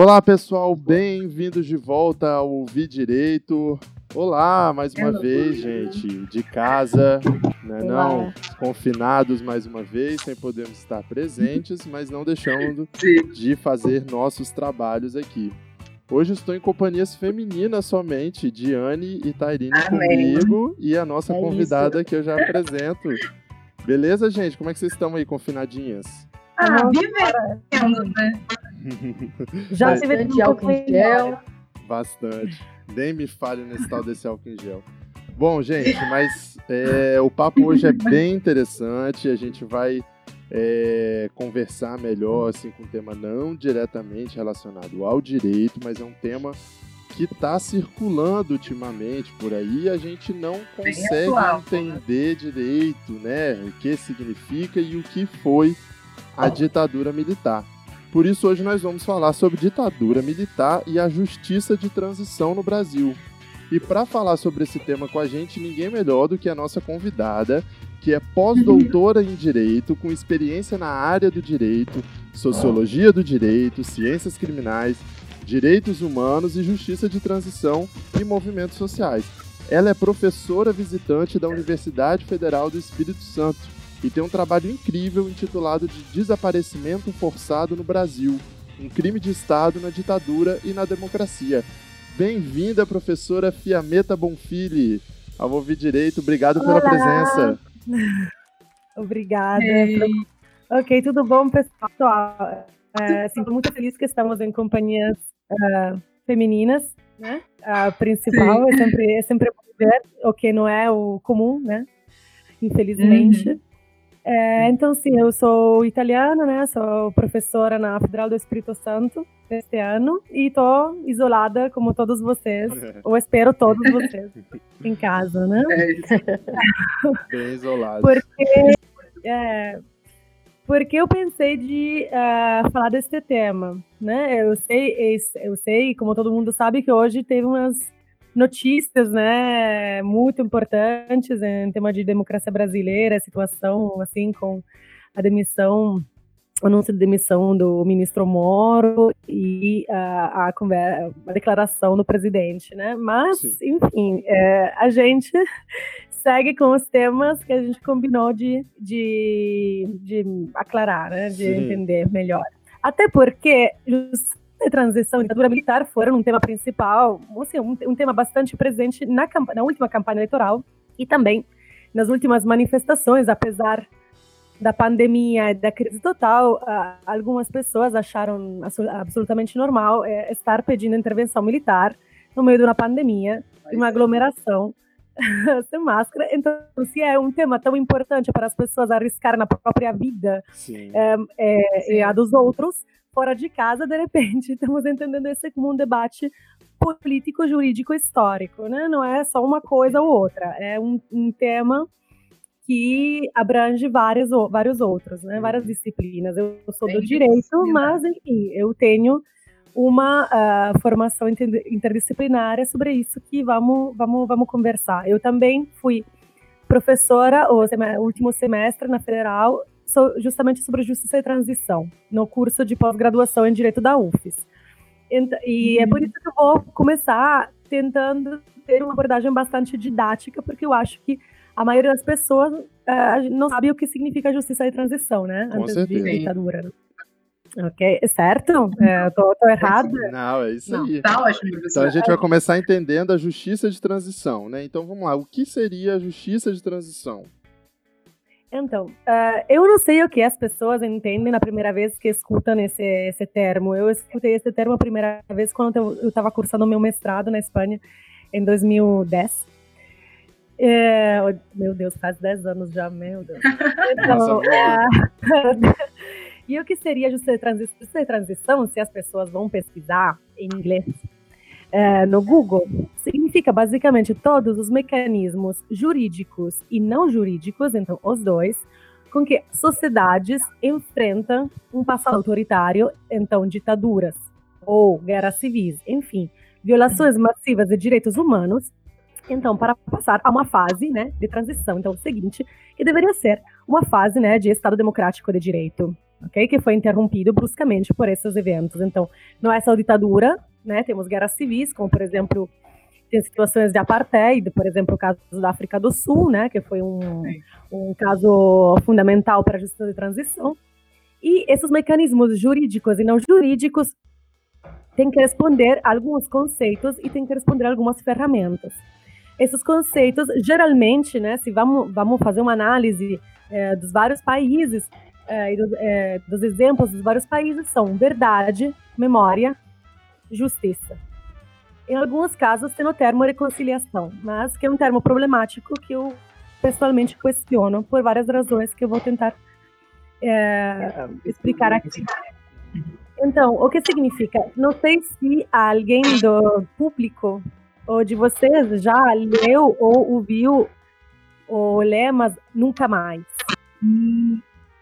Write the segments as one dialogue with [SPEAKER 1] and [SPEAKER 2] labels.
[SPEAKER 1] Olá, pessoal, bem-vindos de volta ao Ouvir Direito. Olá, mais uma Hello. vez, gente, de casa, né, não confinados mais uma vez, sem podermos estar presentes, mas não deixando de fazer nossos trabalhos aqui. Hoje estou em companhias femininas somente, Diane e Tairine comigo, e a nossa é convidada isso. que eu já apresento. Beleza, gente? Como é que vocês estão aí, confinadinhas?
[SPEAKER 2] Ah, vivendo, né?
[SPEAKER 3] Já se vê de álcool em gel.
[SPEAKER 1] Bastante. Nem me fale nesse tal desse álcool em gel. Bom, gente, mas é, o papo hoje é bem interessante. A gente vai é, conversar melhor assim, com um tema não diretamente relacionado ao direito, mas é um tema que está circulando ultimamente por aí e a gente não consegue entender direito né, o que significa e o que foi a ditadura militar. Por isso, hoje nós vamos falar sobre ditadura militar e a justiça de transição no Brasil. E para falar sobre esse tema com a gente, ninguém melhor do que a nossa convidada, que é pós-doutora em Direito, com experiência na área do direito, sociologia do direito, ciências criminais, direitos humanos e justiça de transição e movimentos sociais. Ela é professora visitante da Universidade Federal do Espírito Santo e tem um trabalho incrível intitulado de Desaparecimento Forçado no Brasil, um crime de Estado na ditadura e na democracia. Bem-vinda, professora Fiameta Bonfili. Ao ouvir direito, obrigado Olá. pela presença.
[SPEAKER 3] Obrigada. Ei. Ok, tudo bom, pessoal? É, sinto muito feliz que estamos em companhias uh, femininas, né? A principal é sempre, é sempre ver o que não é o comum, né? Infelizmente. Uhum. É, então, sim, eu sou italiana, né? Sou professora na Federal do Espírito Santo este ano e estou isolada como todos vocês, ou espero todos vocês em casa, né? É
[SPEAKER 1] isso. Bem isolado.
[SPEAKER 3] Porque, é, porque eu pensei de uh, falar deste tema, né? Eu sei, eu sei, como todo mundo sabe, que hoje teve umas notícias, né, muito importantes em tema de democracia brasileira, a situação, assim, com a demissão, o anúncio de demissão do ministro Moro e a, a, a declaração do presidente, né? Mas, Sim. enfim, é, a gente segue com os temas que a gente combinou de, de, de aclarar, né? De Sim. entender melhor. Até porque transição e ditadura militar foram um tema principal, assim, um, um tema bastante presente na, na última campanha eleitoral e também nas últimas manifestações, apesar da pandemia e da crise total, uh, algumas pessoas acharam absolutamente normal é, estar pedindo intervenção militar no meio de uma pandemia, de uma aglomeração, sem máscara. Então, se é um tema tão importante para as pessoas arriscar na própria vida é, é, e a dos outros, fora de casa, de repente, estamos entendendo esse como um debate político, jurídico, histórico, né? Não é só uma coisa ou outra, é um, um tema que abrange vários, vários outros, né? Várias uhum. disciplinas. Eu sou do direito, mas enfim, eu tenho uma uh, formação interdisciplinária sobre isso que vamos, vamos, vamos conversar. Eu também fui professora o último semestre na Federal justamente sobre justiça e transição, no curso de pós-graduação em Direito da UFES. E é por isso que eu vou começar tentando ter uma abordagem bastante didática, porque eu acho que a maioria das pessoas uh, não sabe o que significa justiça e transição, né?
[SPEAKER 1] Com Antes certeza.
[SPEAKER 3] de ditadura. Ok, certo? É, tô, tô errado?
[SPEAKER 1] Não, é isso não, aí. Tá ótimo, então a gente vai começar entendendo a justiça de transição, né? Então vamos lá, o que seria a justiça de transição?
[SPEAKER 3] Então, uh, eu não sei o que as pessoas entendem na primeira vez que escutam esse, esse termo. Eu escutei esse termo a primeira vez quando eu estava cursando meu mestrado na Espanha, em 2010. É, meu Deus, faz 10 anos já, meu Deus. Então, é, e o que seria justiça de transição, se as pessoas vão pesquisar em inglês? É, no Google significa basicamente todos os mecanismos jurídicos e não jurídicos, então os dois, com que sociedades enfrentam um passado autoritário, então ditaduras ou guerras civis, enfim, violações massivas de direitos humanos, então para passar a uma fase, né, de transição, então seguinte, que deveria ser uma fase, né, de Estado democrático de direito. ok? Que foi interrompido bruscamente por esses eventos. Então, não é só ditadura, né? Temos guerras civis, como por exemplo tem situações de apartheid, por exemplo, o caso da África do Sul, né, que foi um, um caso fundamental para a justiça de transição. E esses mecanismos jurídicos e não jurídicos têm que responder a alguns conceitos e têm que responder a algumas ferramentas. Esses conceitos, geralmente, né, se vamos, vamos fazer uma análise é, dos vários países é, e do, é, dos exemplos dos vários países, são verdade, memória, justiça. Em alguns casos tem o termo reconciliação, mas que é um termo problemático que eu pessoalmente questiono por várias razões que eu vou tentar é, explicar aqui. Então, o que significa? Não sei se alguém do público ou de vocês já leu ou ouviu o lema Nunca Mais.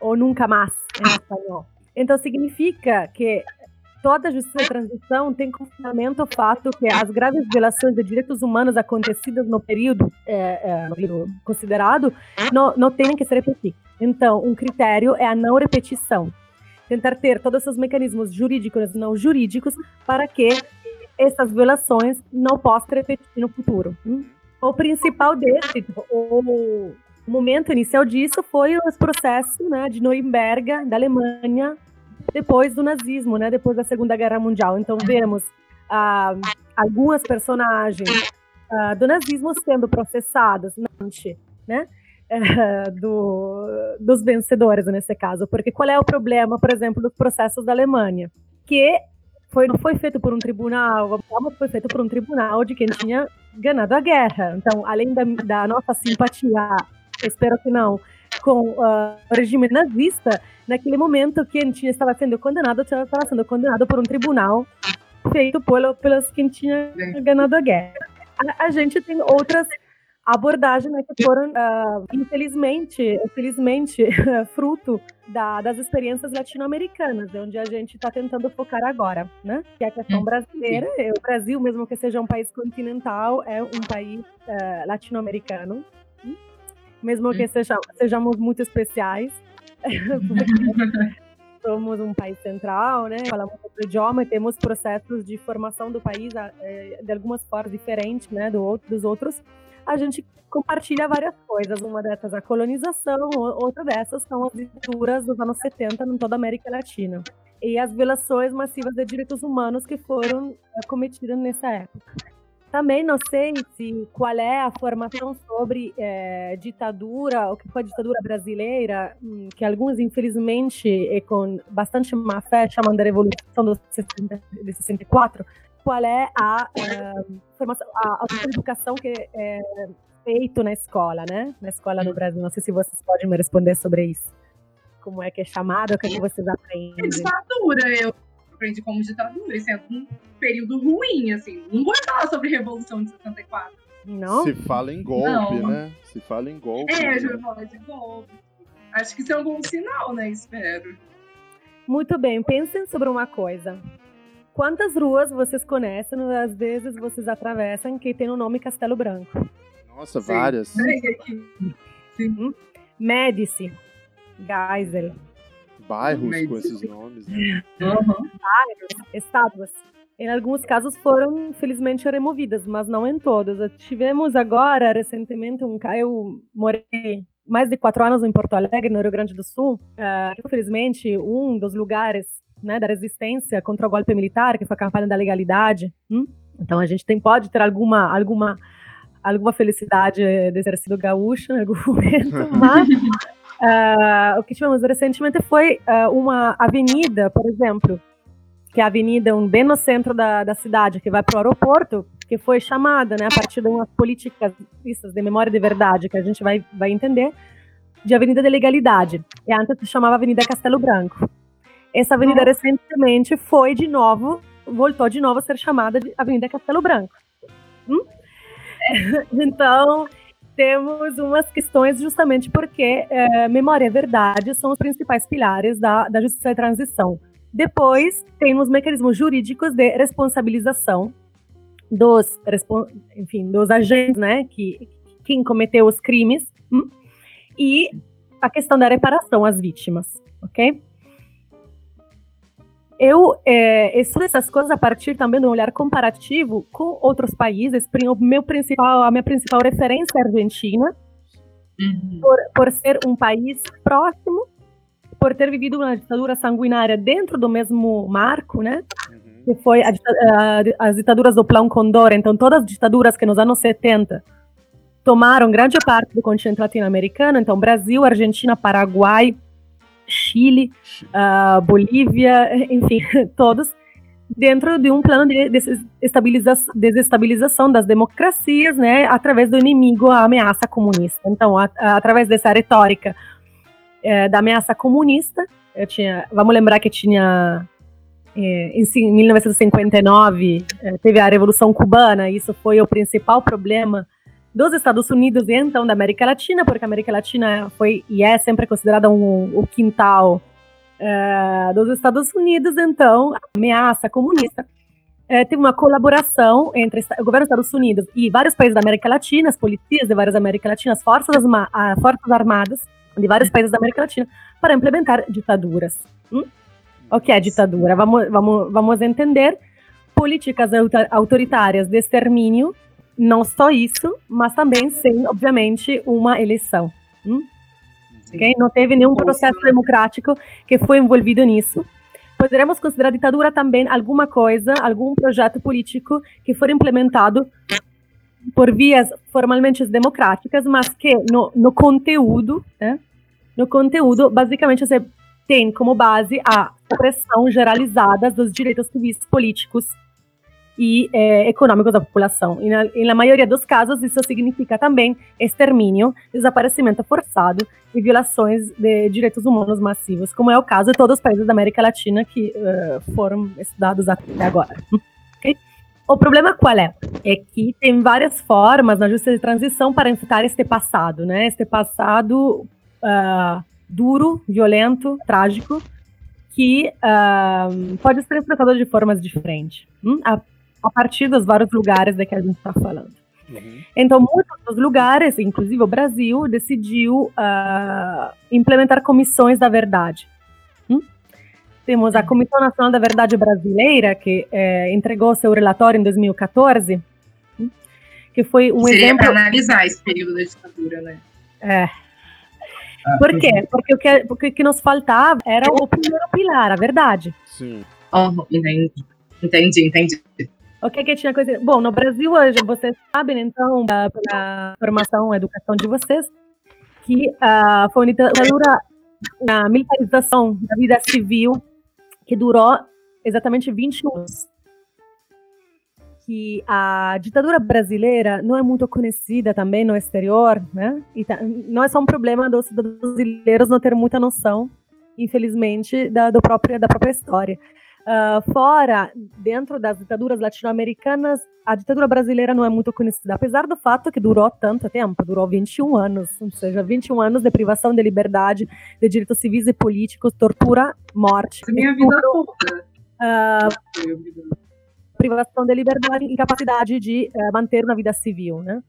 [SPEAKER 3] Ou Nunca Mais, em espanhol. Então, significa que toda a justiça de transição tem como fundamento o fato que as graves violações de direitos humanos acontecidas no período, é, é, no período considerado não, não têm que se repetir. Então, um critério é a não repetição. Tentar ter todos esses mecanismos jurídicos e não jurídicos para que essas violações não possam repetir no futuro. O principal desse, o momento inicial disso foi os processos né, de Nuremberg, da Alemanha, depois do nazismo, né, depois da Segunda Guerra Mundial. Então vemos ah, algumas personagens ah, do nazismo sendo processadas, né, do, dos vencedores nesse caso. Porque qual é o problema, por exemplo, dos processos da Alemanha? Que foi, não foi feito por um tribunal, foi feito por um tribunal de quem tinha ganhado a guerra. Então, além da, da nossa simpatia, espero que não, com uh, o regime nazista, naquele momento tinha, estava sendo condenado estava sendo condenado por um tribunal feito pelo, pelos quem tinha ganhado a guerra. A, a gente tem outras abordagens né, que foram, uh, infelizmente, infelizmente fruto da, das experiências latino-americanas, onde a gente está tentando focar agora, né? Que é a questão hum. brasileira. O Brasil, mesmo que seja um país continental, é um país uh, latino-americano mesmo que seja, sejamos muito especiais, somos um país central, né? Falamos outro idioma e temos processos de formação do país é, de algumas formas diferentes, né, do, dos outros. A gente compartilha várias coisas. Uma dessas é a colonização, outra dessas são as ditaduras dos anos 70 em toda a América Latina e as violações massivas de direitos humanos que foram é, cometidas nessa época. Também não sei se qual é a formação sobre é, ditadura, o que foi a ditadura brasileira, hum, que alguns, infelizmente, e com bastante má fé, chamam de Revolução de 64. Qual é a, é, formação, a, a educação que é feita na escola, né? Na escola no Brasil. Não sei se vocês podem me responder sobre isso. Como é que é chamado, o que, é que vocês aprendem?
[SPEAKER 2] É ditadura, eu aprendi como ditadura, isso é um período ruim, assim. Não vou falar sobre Revolução de 64.
[SPEAKER 3] Não?
[SPEAKER 1] Se fala em golpe, não. né? Se fala em golpe.
[SPEAKER 2] É, né? já fala de golpe. Acho que isso é um bom sinal, né? Espero.
[SPEAKER 3] Muito bem, pensem sobre uma coisa. Quantas ruas vocês conhecem, às vezes vocês atravessam, que tem o nome Castelo Branco?
[SPEAKER 1] Nossa, Sim. várias.
[SPEAKER 3] Sim. Hum? Médici, Geisel,
[SPEAKER 1] bairros com esses nomes.
[SPEAKER 3] Né? Uhum. Bairros, estátuas. Em alguns casos foram, infelizmente, removidas, mas não em todos. Tivemos agora, recentemente, um eu morei mais de quatro anos em Porto Alegre, no Rio Grande do Sul. Uh, infelizmente, um dos lugares né, da resistência contra o golpe militar, que foi a campanha da legalidade. Hum? Então a gente tem, pode ter alguma, alguma, alguma felicidade de ter sido gaúcho em algum momento, mas Uh, o que tivemos recentemente foi uh, uma avenida, por exemplo, que é a avenida um, bem no centro da, da cidade, que vai para o aeroporto, que foi chamada, né, a partir de umas políticas de memória de verdade, que a gente vai, vai entender, de Avenida de Legalidade. E antes se chamava Avenida Castelo Branco. Essa avenida recentemente foi de novo, voltou de novo a ser chamada de Avenida Castelo Branco. Hum? então, temos umas questões justamente porque é, memória e verdade são os principais pilares da, da justiça de transição. Depois, temos mecanismos jurídicos de responsabilização dos, enfim, dos agentes, né, que quem cometeu os crimes, hum, e a questão da reparação às vítimas, ok? Eu é, estudo essas coisas a partir também de um olhar comparativo com outros países. O meu principal, a minha principal referência é a Argentina, uhum. por, por ser um país próximo, por ter vivido uma ditadura sanguinária dentro do mesmo marco, né? Uhum. Que foi a, a, as ditaduras do Plão Condor. Então, todas as ditaduras que nos anos 70 tomaram grande parte do continente latino-americano. Então, Brasil, Argentina, Paraguai, Chile, uh, Bolívia, enfim, todos, dentro de um plano de desestabilização das democracias, né, através do inimigo, a ameaça comunista. Então, a, a, através dessa retórica é, da ameaça comunista, eu tinha, vamos lembrar que tinha é, em 1959 é, teve a Revolução Cubana, isso foi o principal problema dos Estados Unidos e então da América Latina, porque a América Latina foi e é sempre considerada um, o quintal uh, dos Estados Unidos, então ameaça comunista uh, teve uma colaboração entre o governo dos Estados Unidos e vários países da América Latina, as polícias de várias América Latina, as forças, as forças armadas de vários países da América Latina para implementar ditaduras. Hum? O que é ditadura? Vamos, vamos, vamos entender políticas autoritárias de extermínio não só isso, mas também sem, obviamente, uma eleição. Hum? Okay? Não teve nenhum processo democrático que foi envolvido nisso. Poderemos considerar ditadura também alguma coisa, algum projeto político que for implementado por vias formalmente democráticas, mas que no, no conteúdo, né, no conteúdo, basicamente você tem como base a opressão generalizada dos direitos civis políticos e é, econômicos da população. E na, e na, maioria dos casos, isso significa também extermínio, desaparecimento forçado e violações de direitos humanos massivos, como é o caso de todos os países da América Latina que uh, foram estudados até agora. O problema qual é? É que tem várias formas na justiça de transição para enfrentar este passado, né? Este passado uh, duro, violento, trágico, que uh, pode ser enfrentado de formas diferentes. Hum? A a partir dos vários lugares de que a gente está falando. Uhum. Então, muitos dos lugares, inclusive o Brasil, decidiu uh, implementar comissões da verdade. Hum? Temos a Comissão Nacional da Verdade Brasileira, que eh, entregou seu relatório em 2014, hum? que foi um
[SPEAKER 2] Seria
[SPEAKER 3] exemplo...
[SPEAKER 2] para analisar esse período da ditadura, né?
[SPEAKER 3] É. Ah, Por quê? Porque o que, porque o que nos faltava era o primeiro pilar, a verdade.
[SPEAKER 1] Sim.
[SPEAKER 2] Oh, entendi. Entendi, entendi.
[SPEAKER 3] O que que tinha coisa? Bom, no Brasil hoje, vocês sabem, então, pela formação, educação de vocês, que uh, foi uma ditadura, uma militarização da vida civil que durou exatamente 20 anos. Que a ditadura brasileira não é muito conhecida também no exterior, né? E tá, não é só um problema dos brasileiros não ter muita noção, infelizmente, da, do próprio, da própria história. Uh, fora, dentro das ditaduras latino-americanas, a ditadura brasileira não é muito conhecida, apesar do fato que durou tanto tempo, durou 21 anos, ou seja, 21 anos de privação de liberdade, de direitos civis e políticos, tortura, morte.
[SPEAKER 2] Minha vida toda.
[SPEAKER 3] Uh, privação de liberdade e incapacidade de uh, manter uma vida civil, né?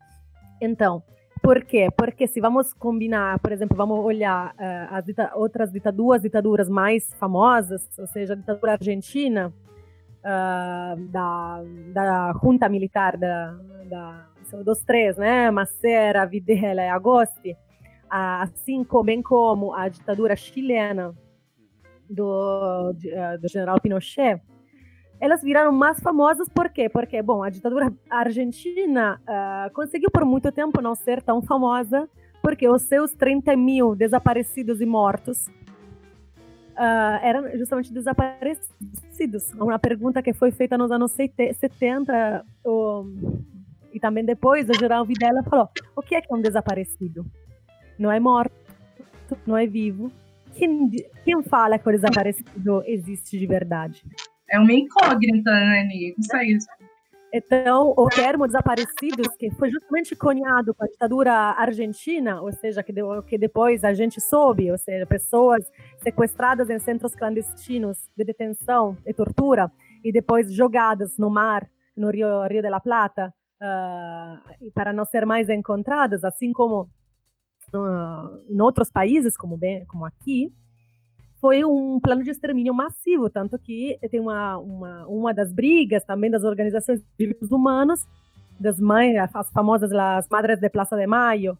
[SPEAKER 3] Então, por quê? Porque se vamos combinar, por exemplo, vamos olhar uh, as dita outras dita duas ditaduras mais famosas, ou seja, a ditadura argentina, uh, da, da junta militar da, da, dos três, né? Macera, Videla e Agosti, assim como, bem como a ditadura chilena do, do general Pinochet, elas viraram mais famosas por quê? Porque, bom, a ditadura argentina uh, conseguiu por muito tempo não ser tão famosa, porque os seus 30 mil desaparecidos e mortos uh, eram justamente desaparecidos. Uma pergunta que foi feita nos anos 70, e também depois, o geral Videla falou: o que é que é um desaparecido? Não é morto, não é vivo. Quem, quem fala que o desaparecido existe de verdade?
[SPEAKER 2] É uma incógnita, né? Consegue isso.
[SPEAKER 3] Então, o termo desaparecidos, que foi justamente cunhado com a ditadura argentina, ou seja, que, deu, que depois a gente soube, ou seja, pessoas sequestradas em centros clandestinos de detenção e tortura, e depois jogadas no mar, no Rio, Rio de la Plata, uh, para não ser mais encontradas, assim como uh, em outros países, como, bem, como aqui, foi um plano de extermínio massivo, tanto que tem uma, uma, uma das brigas também das organizações de direitos humanos, das mães, as famosas as Madres de Plaza de Maio,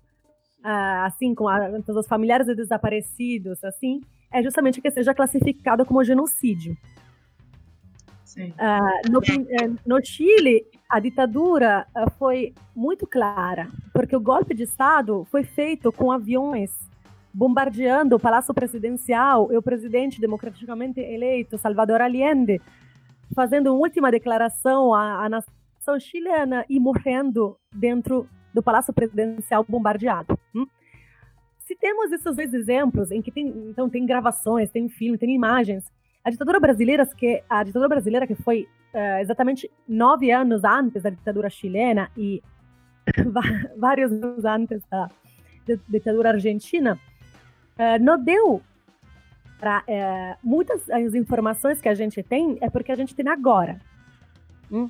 [SPEAKER 3] uh, assim, com a, os familiares de desaparecidos, assim, é justamente que seja classificado como genocídio. Uh, no, eh, no, Chile, a ditadura uh, foi muito clara, porque o golpe de Estado foi feito com aviões bombardeando o Palácio Presidencial e o presidente democraticamente eleito, Salvador Allende, fazendo uma última declaração à, à nação chilena e morrendo dentro do Palácio Presidencial bombardeado. Hum? Se temos esses dois exemplos, em que tem, então, tem gravações, tem filme, tem imagens, a ditadura brasileira, que, a ditadura brasileira que foi uh, exatamente nove anos antes da ditadura chilena e vários anos antes da ditadura argentina, uh, não deu para eh, muitas das informações que a gente tem é porque a gente tem agora. Hum?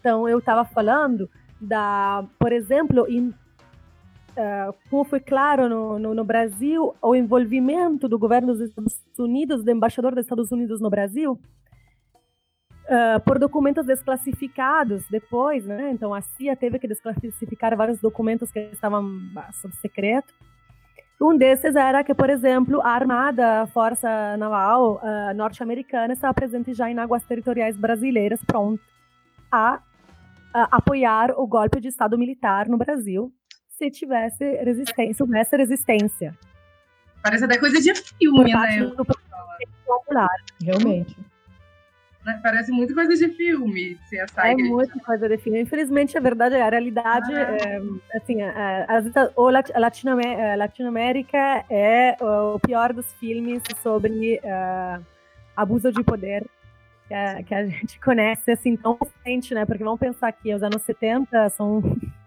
[SPEAKER 3] Então eu estava falando da, por exemplo, uh, como foi claro no, no, no, Brasil, o envolvimento do governo dos Estados Unidos, do embaixador dos Estados Unidos no Brasil, uh, por documentos desclassificados depois, né? Então a CIA teve que desclassificar vários documentos que estavam sob secreto. Um desses era que, por exemplo, a Armada, a Força Naval uh, norte-americana estava presente já em águas territoriais brasileiras, pronto a, a apoiar o golpe de Estado militar no Brasil se tivesse resistência, houvesse resistência.
[SPEAKER 2] Parece até coisa de filme, né? Do
[SPEAKER 3] popular, realmente.
[SPEAKER 2] Né? Parece muito coisa de filme, se essa
[SPEAKER 3] É muita coisa de filme. Infelizmente, a verdade é a realidade, ah. é, assim, a, a, Latinoamérica, a Latinoamérica é o pior dos filmes sobre uh, abuso de poder que a, que a gente conhece, assim, tão recente, né? Porque vamos pensar que os anos 70 são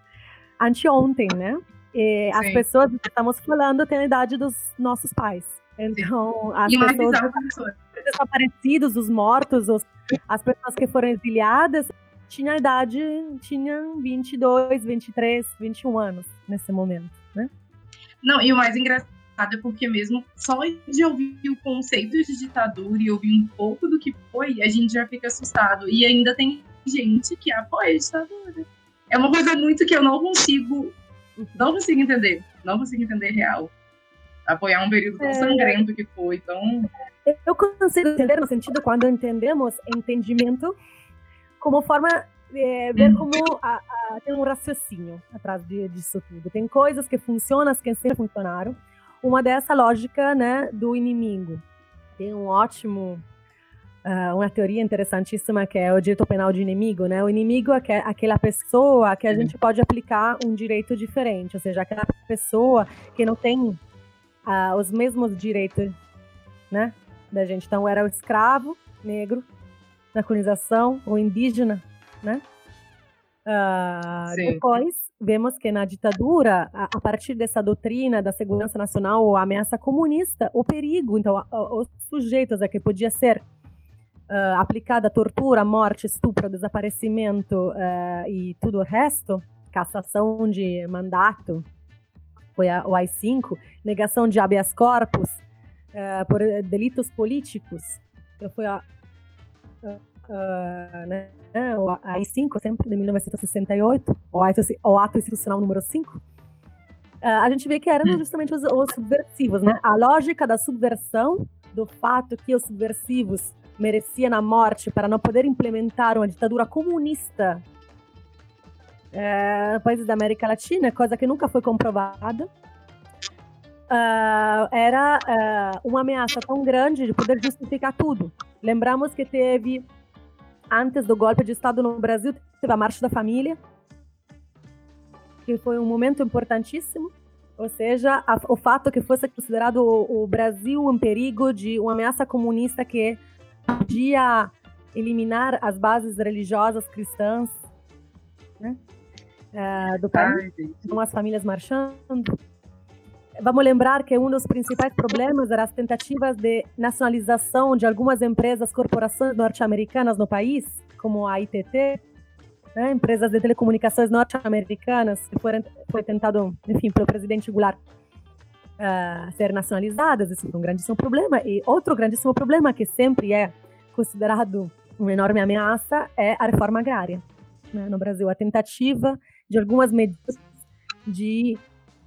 [SPEAKER 3] anteontem, né? E Sim. as pessoas que estamos falando têm a idade dos nossos pais. Então, as e pessoas os desaparecidos, os mortos, os, as pessoas que foram exiliadas, tinham a idade, tinham 22, 23, 21 anos nesse momento, né?
[SPEAKER 2] Não, e o mais engraçado é porque mesmo só de ouvir o conceito de ditadura e ouvir um pouco do que foi, a gente já fica assustado. E ainda tem gente que apoia a ditadura é uma coisa muito que eu não consigo, não consigo entender, não consigo entender real. Apoiar um período tão é... sangrento que foi, tão...
[SPEAKER 3] Eu consigo entender no sentido quando entendemos entendimento como forma é, ver como a, a, tem um raciocínio atrás de, disso tudo. Tem coisas que funcionam, que sempre funcionaram. Uma dessa lógica, né, do inimigo. Tem um ótimo uh, uma teoria interessantíssima que é o direito penal de inimigo, né? O inimigo é aquela pessoa que a gente pode aplicar um direito diferente, ou seja, aquela pessoa que não tem uh, os mesmos direitos, né? Da gente. Então, era o escravo negro na colonização, o indígena, né? Uh, depois, vemos que na ditadura, a, a, partir dessa doutrina da segurança nacional, a ameaça comunista, o perigo, então, a, a, os sujeitos a que podia ser uh, aplicada tortura, morte, estupro, desaparecimento uh, e tudo o resto, cassação de mandato, foi a, o AI-5, negação de habeas corpus uh, por delitos políticos, que foi a, né, o AI-5, sempre de 1968, o ato, o ato institucional número 5, a gente vê que eram hum. justamente os, os subversivos, né? A lógica da subversão, do fato que os subversivos merecia na morte para não poder implementar uma ditadura comunista é, países da América Latina, coisa que nunca foi comprovada. Uh, era uh, uma ameaça tão grande de poder justificar tudo. Lembramos que teve, antes do golpe de Estado no Brasil, teve a Marcha da Família, que foi um momento importantíssimo. Ou seja, a, o fato que fosse considerado o, o Brasil um perigo de uma ameaça comunista que podia eliminar as bases religiosas cristãs né, uh, do país, com as famílias marchando. Vamos lembrar que um dos principais problemas eram as tentativas de nacionalização de algumas empresas, corporações norte-americanas no país, como a ITT, né, empresas de telecomunicações norte-americanas, que foram, foi tentado, enfim, pelo presidente Goulart uh, ser nacionalizadas, isso é um grandíssimo problema. E outro grandíssimo problema que sempre é considerado uma enorme ameaça é a reforma agrária né, no Brasil, a tentativa de algumas medidas de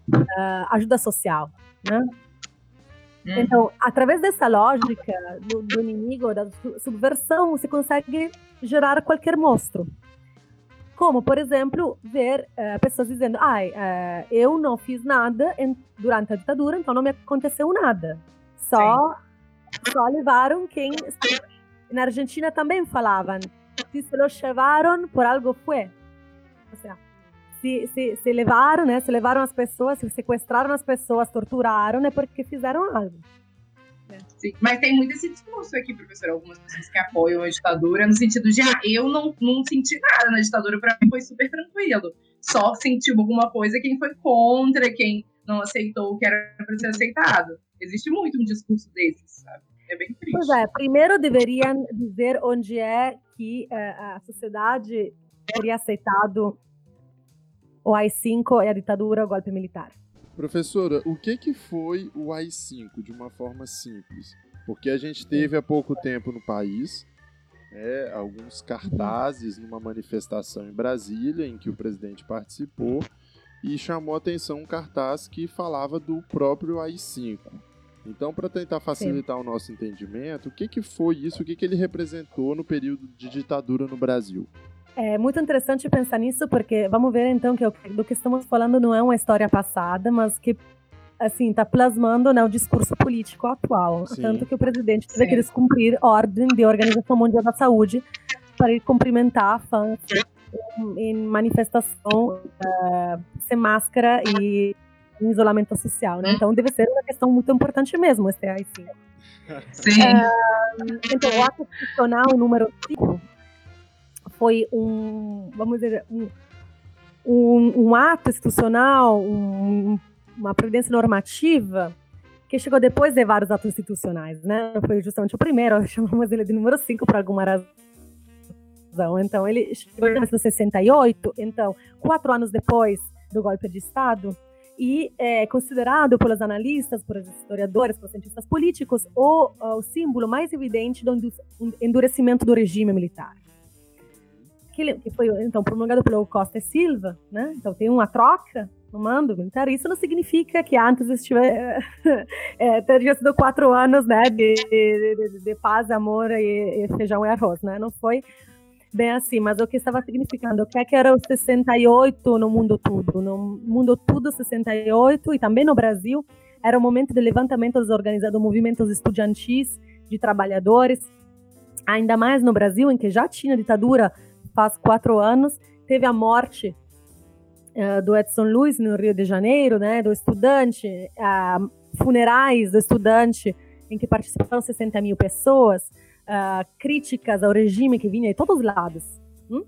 [SPEAKER 3] uh, ajuda social, né? Hum. Então, através dessa lógica do, do, inimigo, da subversão, você consegue gerar qualquer monstro. Como, por exemplo, ver uh, pessoas dizendo: ah, uh, eu não fiz nada em, durante a ditadura, então não me aconteceu nada. Só, só levaram quem. Na Argentina também falavam: se se lo llevaron, por algo foi. Ou seja, se, se, se levaram, né? Se levaram as pessoas, se sequestraram as pessoas, torturaram, é porque fizeram algo.
[SPEAKER 2] Sim, mas tem muito esse discurso aqui, professor. Algumas pessoas que apoiam a ditadura, no sentido de, ah, eu não, não senti nada na ditadura, para mim foi super tranquilo. Só sentiu alguma coisa quem foi contra, quem não aceitou o que era para ser aceitado. Existe muito um discurso desses, sabe? É bem triste.
[SPEAKER 3] Pois é, primeiro deveriam dizer onde é que é, a sociedade teria aceitado o AI-5 e a ditadura, o golpe militar.
[SPEAKER 1] Professora, o que, que foi o AI-5 de uma forma simples? Porque a gente teve há pouco tempo no país é, alguns cartazes numa manifestação em Brasília, em que o presidente participou, e chamou a atenção um cartaz que falava do próprio AI-5. Então, para tentar facilitar Sim. o nosso entendimento, o que, que foi isso, o que, que ele representou no período de ditadura no Brasil?
[SPEAKER 3] É muito interessante pensar nisso, porque vamos ver então que do que estamos falando não é uma história passada, mas que assim está plasmando né, o discurso político atual. Sim. Tanto que o presidente teve que descumprir ordem da Organização Mundial da Saúde para ir cumprimentar fãs em, em manifestação uh, sem máscara e em isolamento social, né? Então deve ser uma questão muito importante mesmo esse AI, sim.
[SPEAKER 2] Sim.
[SPEAKER 3] Uh, então, o ato institucional número 5 foi um, vamos dizer, um, um, um ato institucional, um, uma providência normativa que chegou depois de vários atos institucionais, né? Foi justamente o primeiro, chamamos ele de número 5 por alguma razão. Então, ele chegou em 1968, então, quatro anos depois do golpe de Estado, e é considerado pelos analistas, pelos historiadores, pelos cientistas políticos, o, o símbolo mais evidente do endurecimento do regime militar que, que foi então promulgado pelo Costa e Silva, né? Então tem uma troca no mando militar. Isso não significa que antes estiver, é, teria sido quatro anos, né, de, de, de paz, amor e, e, feijão e arroz, né? Não foi bem assim, mas o que estava significando, o que, é que era o 68 no mundo todo, no mundo todo 68 e também no Brasil, era o momento de levantamento dos organizados movimentos estudantis, de trabalhadores, ainda mais no Brasil, em que já tinha ditadura faz quatro anos, teve a morte uh, do Edson Luiz no Rio de Janeiro, né, do estudante, uh, funerais do estudante em que participaram 60 mil pessoas, uh, críticas ao regime que vinha de todos os lados. Hum?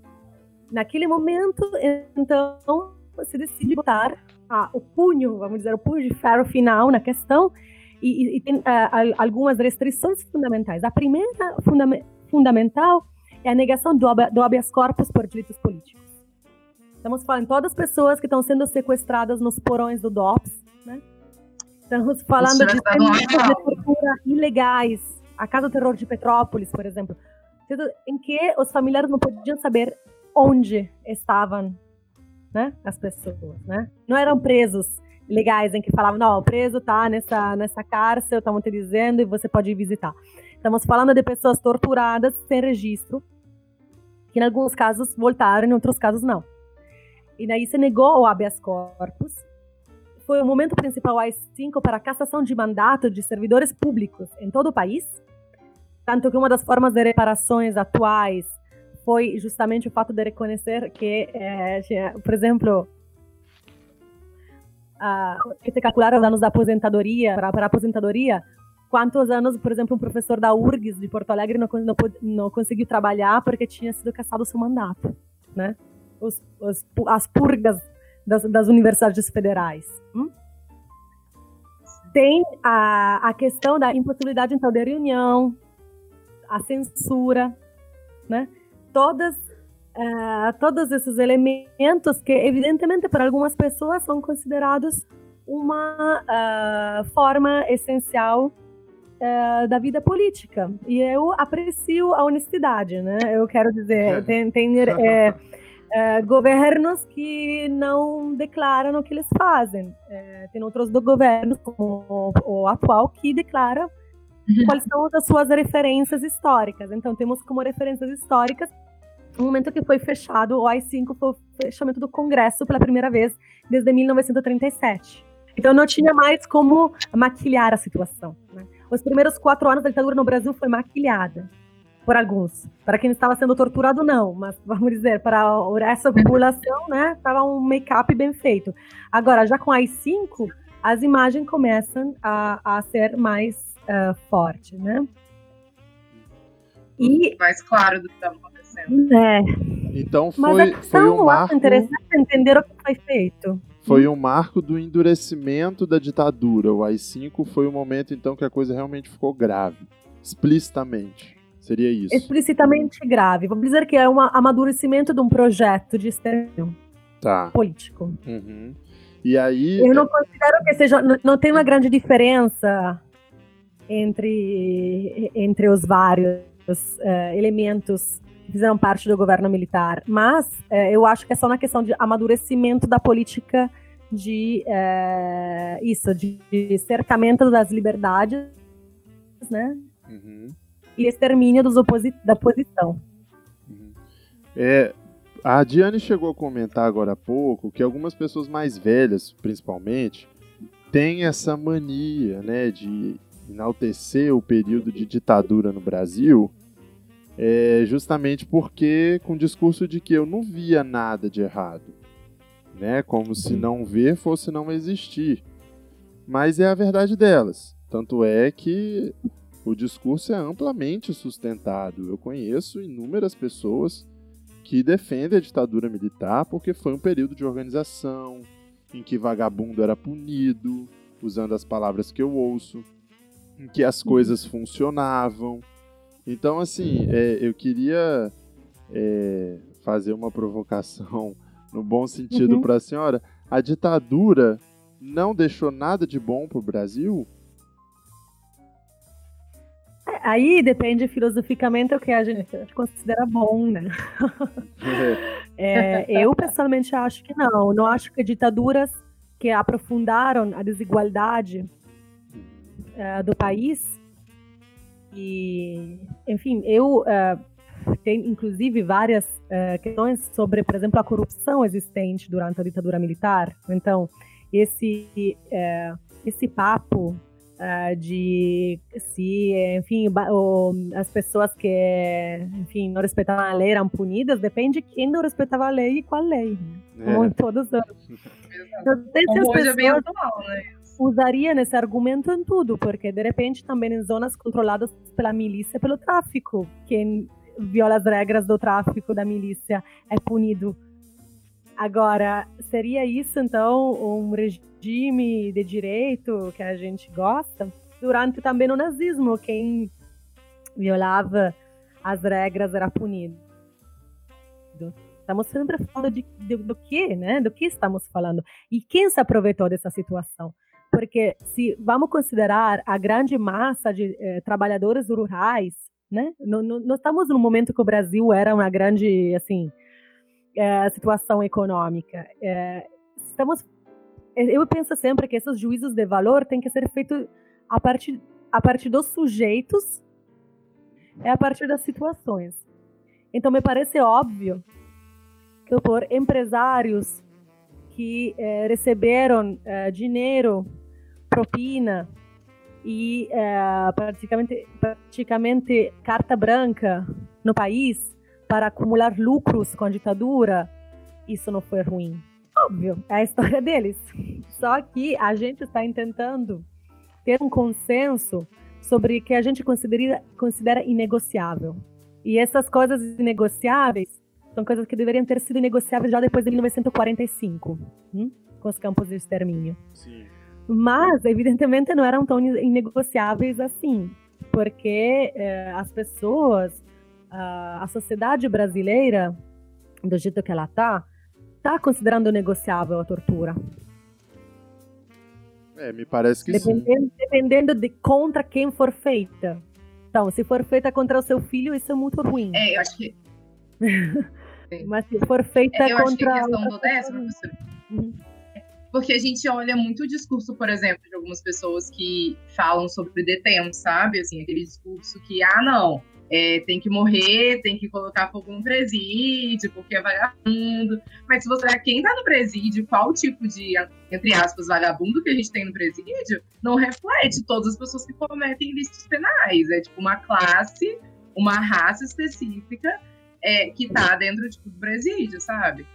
[SPEAKER 3] Naquele momento, então, se decide botar ah, o punho, vamos dizer, o punho de ferro final na questão e, e, tem algumas restrições fundamentais. A primeira fundam fundamental é a negação do, do habeas corpus por delitos políticos. Estamos falando de todas as pessoas que estão sendo sequestradas nos porões do DOPS, né? Estamos falando de centros de tortura ilegais, a Casa do Terror de Petrópolis, por exemplo, em que os familiares não podiam saber onde estavam né, as pessoas, né? Não eram presos legais em que falavam, não, o preso tá nessa, nessa cárcel, estamos te dizendo, e você pode ir visitar. Estamos falando de pessoas torturadas sem registro, que em alguns casos voltaram, em outros casos não. E daí se negou o habeas corpus. Foi o momento principal AI-5 para a cassação de mandato de servidores públicos em todo o país, tanto que uma das formas de reparações atuais foi justamente o fato de reconhecer que, é, por exemplo, uh, que se calcularam os danos da aposentadoria, para, para a aposentadoria, quantos anos, por exemplo, um professor da URGS de Porto Alegre não, não, não conseguiu trabalhar porque tinha sido cassado o seu mandato, né? Os, os, as purgas das, das universidades federais. Hum? Tem a, a questão da impossibilidade, então, de reunião, a censura, né? Todas, uh, todos esses elementos que, evidentemente, para algumas pessoas são considerados uma uh, forma essencial uh, da vida política. E eu aprecio a honestidade, né? Eu quero dizer, tem, tem é, é, governos que não declaram o que eles fazem. É, tem outros do governo, como o, o atual, que declara uhum. quais são as suas referências históricas. Então, temos como referências históricas o momento que foi fechado o AI-5 foi o fechamento do Congresso pela primeira vez desde 1937. Então não tinha mais como maquilhar a situação. Né? Os primeiros quatro anos da ditadura no Brasil foi maquilhada por alguns. Para quem estava sendo torturado, não, mas vamos dizer, para essa população, né, estava um make-up bem feito. Agora, já com as cinco, as imagens começam a, a ser mais uh, fortes, né?
[SPEAKER 2] E mais claro do que estava acontecendo.
[SPEAKER 3] É.
[SPEAKER 1] Então foi, mas a questão, foi um marco...
[SPEAKER 3] interessante entender o que foi feito.
[SPEAKER 1] Foi um marco do endurecimento da ditadura. O AI-5 foi o momento, então, que a coisa realmente ficou grave. Explicitamente. Seria isso.
[SPEAKER 3] Explicitamente grave. Vamos dizer que é um amadurecimento de um projeto de extermínio
[SPEAKER 1] tá.
[SPEAKER 3] político.
[SPEAKER 1] Uhum. E aí.
[SPEAKER 3] Eu não considero que seja. Não, tem uma grande diferença entre, entre os vários uh, elementos fizeram parte do governo militar. Mas é, eu acho que é só na questão de amadurecimento da política de é, isso, de, de, cercamento das liberdades, né? Uhum. E extermínio dos oposi da oposição.
[SPEAKER 1] Uhum. É, a Diane chegou a comentar agora há pouco que algumas pessoas mais velhas, principalmente, têm essa mania, né, de enaltecer o período de ditadura no Brasil é justamente porque com o discurso de que eu não via nada de errado, né? Como se não ver fosse não existir. Mas é a verdade delas. Tanto é que o discurso é amplamente sustentado. Eu conheço inúmeras pessoas que defendem a ditadura militar porque foi um período de organização em que vagabundo era punido, usando as palavras que eu ouço, em que as coisas funcionavam então, assim, é, eu queria é, fazer uma provocação no bom sentido uhum. para a senhora. A ditadura não deixou nada de bom para o Brasil?
[SPEAKER 3] É, aí depende filosoficamente o que a gente considera bom, né? É, eu pessoalmente acho que não. Não acho que ditaduras que aprofundaram a desigualdade uh, do país e, enfim, eu uh, tenho inclusive várias uh, questões sobre, por exemplo, a corrupção existente durante a ditadura militar. Então, esse, uh, esse papo de se, enfim, o, as pessoas que, enfim, não respeitavam a lei eram punidas, depende de quem não respeitava a lei e qual lei, né? como em todos os anos.
[SPEAKER 2] Então, as pessoas, é bem atual, né?
[SPEAKER 3] Usaria nesse argumento em tudo, porque de repente também em zonas controladas pela milícia, pelo tráfico, quem viola as regras do tráfico da milícia é punido. Agora, seria isso então um regime de direito que a gente gosta? Durante também o nazismo, quem violava as regras era punido. Estamos sempre falando de, de, do que, né? Do que estamos falando? E quem se aproveitou dessa situação? Porque se vamos considerar a grande massa de eh, trabalhadores rurais, né? Nós estamos num momento que o Brasil era uma grande, assim, eh, situação econômica. Eh, estamos, eu penso sempre que esses juízos de valor têm que ser feitos a partir, a partir dos sujeitos, é a partir das situações. Então me parece óbvio que por empresários que eh, receberam eh, dinheiro, propina e eh, praticamente, praticamente carta branca no país para acumular lucros com a ditadura, isso não foi ruim. Óbvio, é a história deles. Só que a gente está tentando ter um consenso sobre o que a gente considera, considera inegociável. E essas coisas inegociáveis são coisas que deveriam ter sido negociáveis já depois de 1945, hum? com os campos de extermínio.
[SPEAKER 1] Sim.
[SPEAKER 3] Mas, evidentemente, não eram tão inegociáveis assim, porque eh, as pessoas, a, a sociedade brasileira, do jeito que ela está, está considerando negociável a tortura.
[SPEAKER 1] É, me parece que
[SPEAKER 3] dependendo,
[SPEAKER 1] sim.
[SPEAKER 3] Dependendo de contra quem for feita. Então, se for feita contra o seu filho, isso é muito ruim.
[SPEAKER 2] É, eu acho que.
[SPEAKER 3] Mas se for feita
[SPEAKER 2] é, eu
[SPEAKER 3] contra.
[SPEAKER 2] Acho que a questão do décimo, professor. Uhum. Porque a gente olha muito o discurso, por exemplo, de algumas pessoas que falam sobre detento, sabe? Assim, aquele discurso que, ah, não, é, tem que morrer, tem que colocar fogo no presídio, porque é vagabundo. Mas se você é quem tá no presídio, qual tipo de, entre aspas, vagabundo que a gente tem no presídio, não reflete todas as pessoas que cometem ilícitos penais. É tipo uma classe, uma raça específica é, que tá dentro tipo, do presídio, sabe?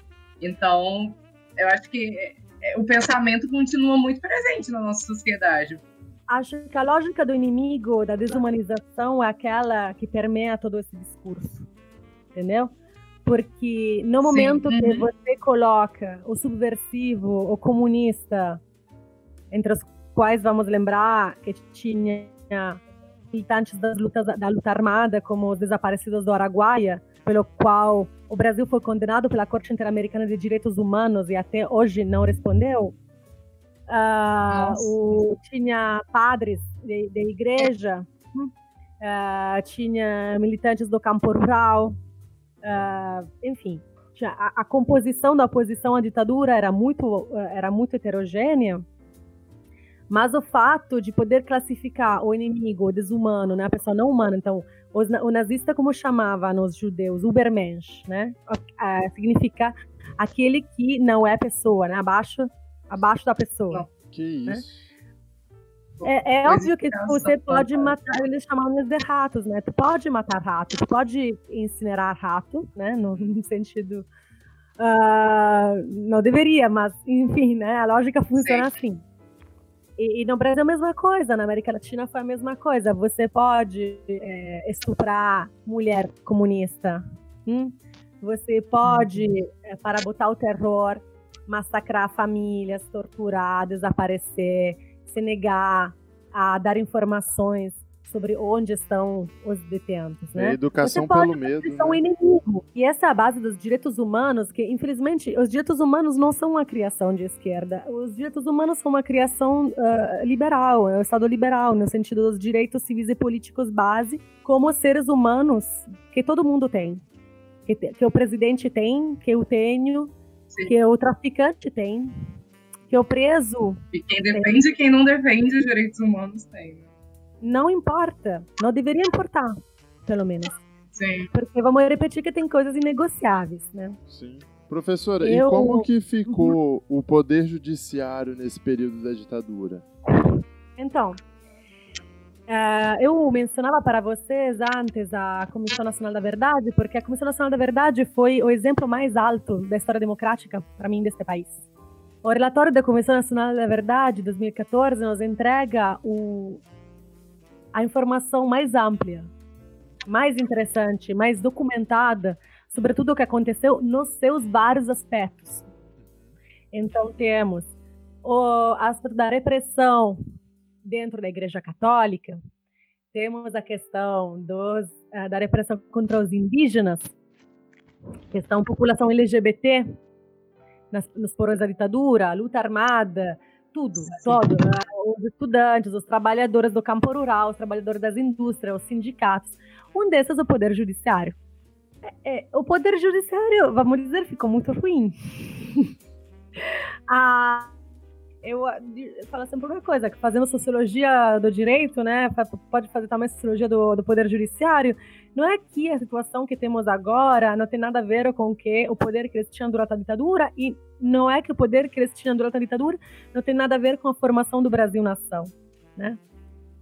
[SPEAKER 2] Então, eu acho que o pensamento continua muito presente na nossa sociedade
[SPEAKER 3] acho que a lógica do inimigo, da desumanização, é aquela que permeia todo esse discurso. Entendeu? Porque no momento Sim. que uhum. você coloca o subversivo, o comunista, entre os quais vamos lembrar que tinha militantes das lutas, da luta armada, como os desaparecidos do Araguaia, pelo qual o Brasil foi condenado pela Corte Interamericana de Direitos Humanos e até hoje não respondeu, Uh, o, tinha padres de igreja, uh, tinha militantes do campo rural, uh, enfim, a, a, composição da oposição à ditadura era muito, era muito heterogênea, mas o fato de poder classificar o inimigo, o desumano, né, a pessoa não humana, então os, o nazista como chamava nos judeus, Ubermensch, né, significa aquele que não é pessoa, né, abaixo abaixo da pessoa.
[SPEAKER 1] Que né? isso.
[SPEAKER 3] É, é óbvio que você pode matar, eles chamam de ratos, né? Tu pode matar rato, tu pode incinerar rato, né? No, no sentido. Uh, não deveria, mas enfim, né? A lógica funciona Sim. assim. E, e, no Brasil é a mesma coisa, na América Latina foi a mesma coisa. Você pode é, estuprar mulher comunista. Hum? Você pode, uhum. é, para botar o terror, massacrar famílias, torturar, desaparecer, se negar a dar informações sobre onde estão os detentos, né?
[SPEAKER 1] É educação pelo medo.
[SPEAKER 3] Né? Um inimigo. E essa é a base dos direitos humanos, que infelizmente os direitos humanos não são uma criação de esquerda. Os direitos humanos são uma criação uh, liberal, é o Estado liberal, no sentido dos direitos civis e políticos base, como seres humanos que todo mundo tem. Que, que o presidente tem, que eu tenho, Sim. que o traficante tem, que o preso.
[SPEAKER 2] E quem defende e quem não defende os direitos humanos tem.
[SPEAKER 3] Não importa. Não deveria importar, pelo menos.
[SPEAKER 2] Sim.
[SPEAKER 3] Porque vamos repetir que tem coisas inegociáveis, né?
[SPEAKER 1] Sim. Professora, Eu... e como que ficou uhum. o poder judiciário nesse período da ditadura?
[SPEAKER 3] Então, Uh, eu mencionava para vocês antes a Comissão Nacional da Verdade, porque a Comissão Nacional da Verdade foi o exemplo mais alto da história democrática para mim deste país. O relatório da Comissão Nacional da Verdade, 2014, nos entrega o, a informação mais ampla, mais interessante, mais documentada sobre tudo o que aconteceu nos seus vários aspectos. Então, temos o aspecto da repressão, dentro da Igreja Católica, temos a questão dos, uh, da repressão contra os indígenas, questão população LGBT, nas, nos porões da ditadura, a luta armada, tudo, todo. Uh, os estudantes, os trabalhadores do campo rural, os trabalhadores das indústrias, os sindicatos. Um desses é o Poder Judiciário. É, é, o Poder Judiciário, vamos dizer, ficou muito ruim. a, eu falo sempre uma coisa, que fazendo sociologia do direito, né, pode fazer também sociologia do, do poder judiciário, não é que a situação que temos agora não tem nada a ver com que o poder que eles tinham durante a ditadura e não é que o poder que eles tinham durante a ditadura não tem nada a ver com a formação do Brasil nação, né?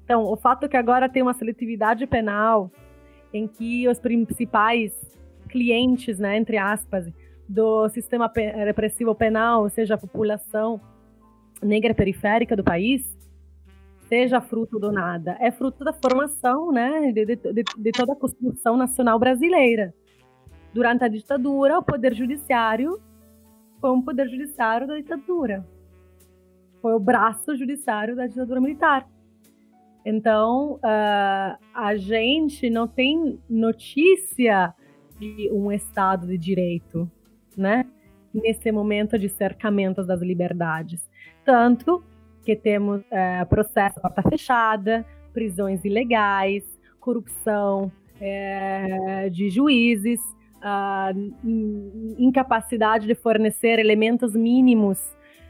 [SPEAKER 3] Então, o fato que agora tem uma seletividade penal em que os principais clientes, né, entre aspas, do sistema repressivo penal, ou seja, a população negra periférica do país seja fruto do nada, é fruto da formação né, de, de, de, toda a construção nacional brasileira. Durante a ditadura, o poder judiciário foi um poder judiciário da ditadura. Foi o braço judiciário da ditadura militar. Então, uh, a gente não tem notícia de um Estado de direito, né? Nesse momento de cercamentos das liberdades. Tanto que temos é, processo porta fechada, prisões ilegais, corrupção é, de juízes, a incapacidade de fornecer elementos mínimos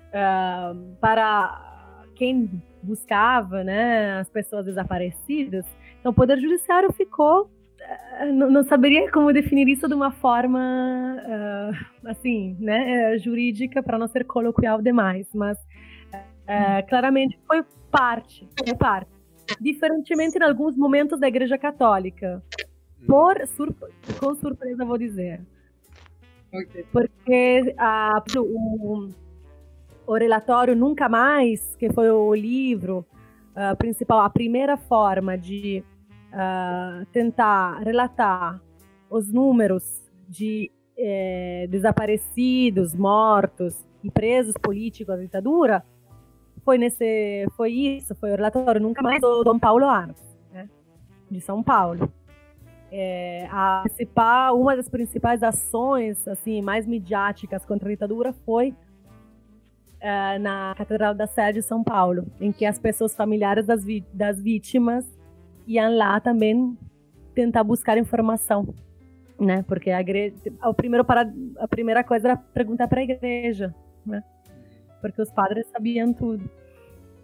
[SPEAKER 3] uh, para quem buscava né, as pessoas desaparecidas. Então, o Poder Judiciário ficou. Uh, não, não, saberia como definir isso de uma forma uh, assim, né, jurídica, para não ser coloquial demais, mas claramente foi parte, foi parte. Diferentemente em alguns momentos da Igreja Católica, por com surpresa, vou dizer. Okay. Porque a, o, o relatório Nunca Mais, que foi o livro uh, principal, a primeira forma de uh, tentar relatar os números de eh, desaparecidos, mortos e presos políticos da ditadura, foi nesse, foi isso, foi o relatório Nunca Mais do Dom Paulo Arns, né, de São Paulo é, a principal, uma das principais ações assim mais midiáticas contra a ditadura foi é, na Catedral da Sé de São Paulo, em que as pessoas familiares das, das vítimas iam lá também tentar buscar informação, né? Porque a igreja, primeiro para, a primeira coisa era perguntar para a igreja, né? Porque os padres sabiam tudo.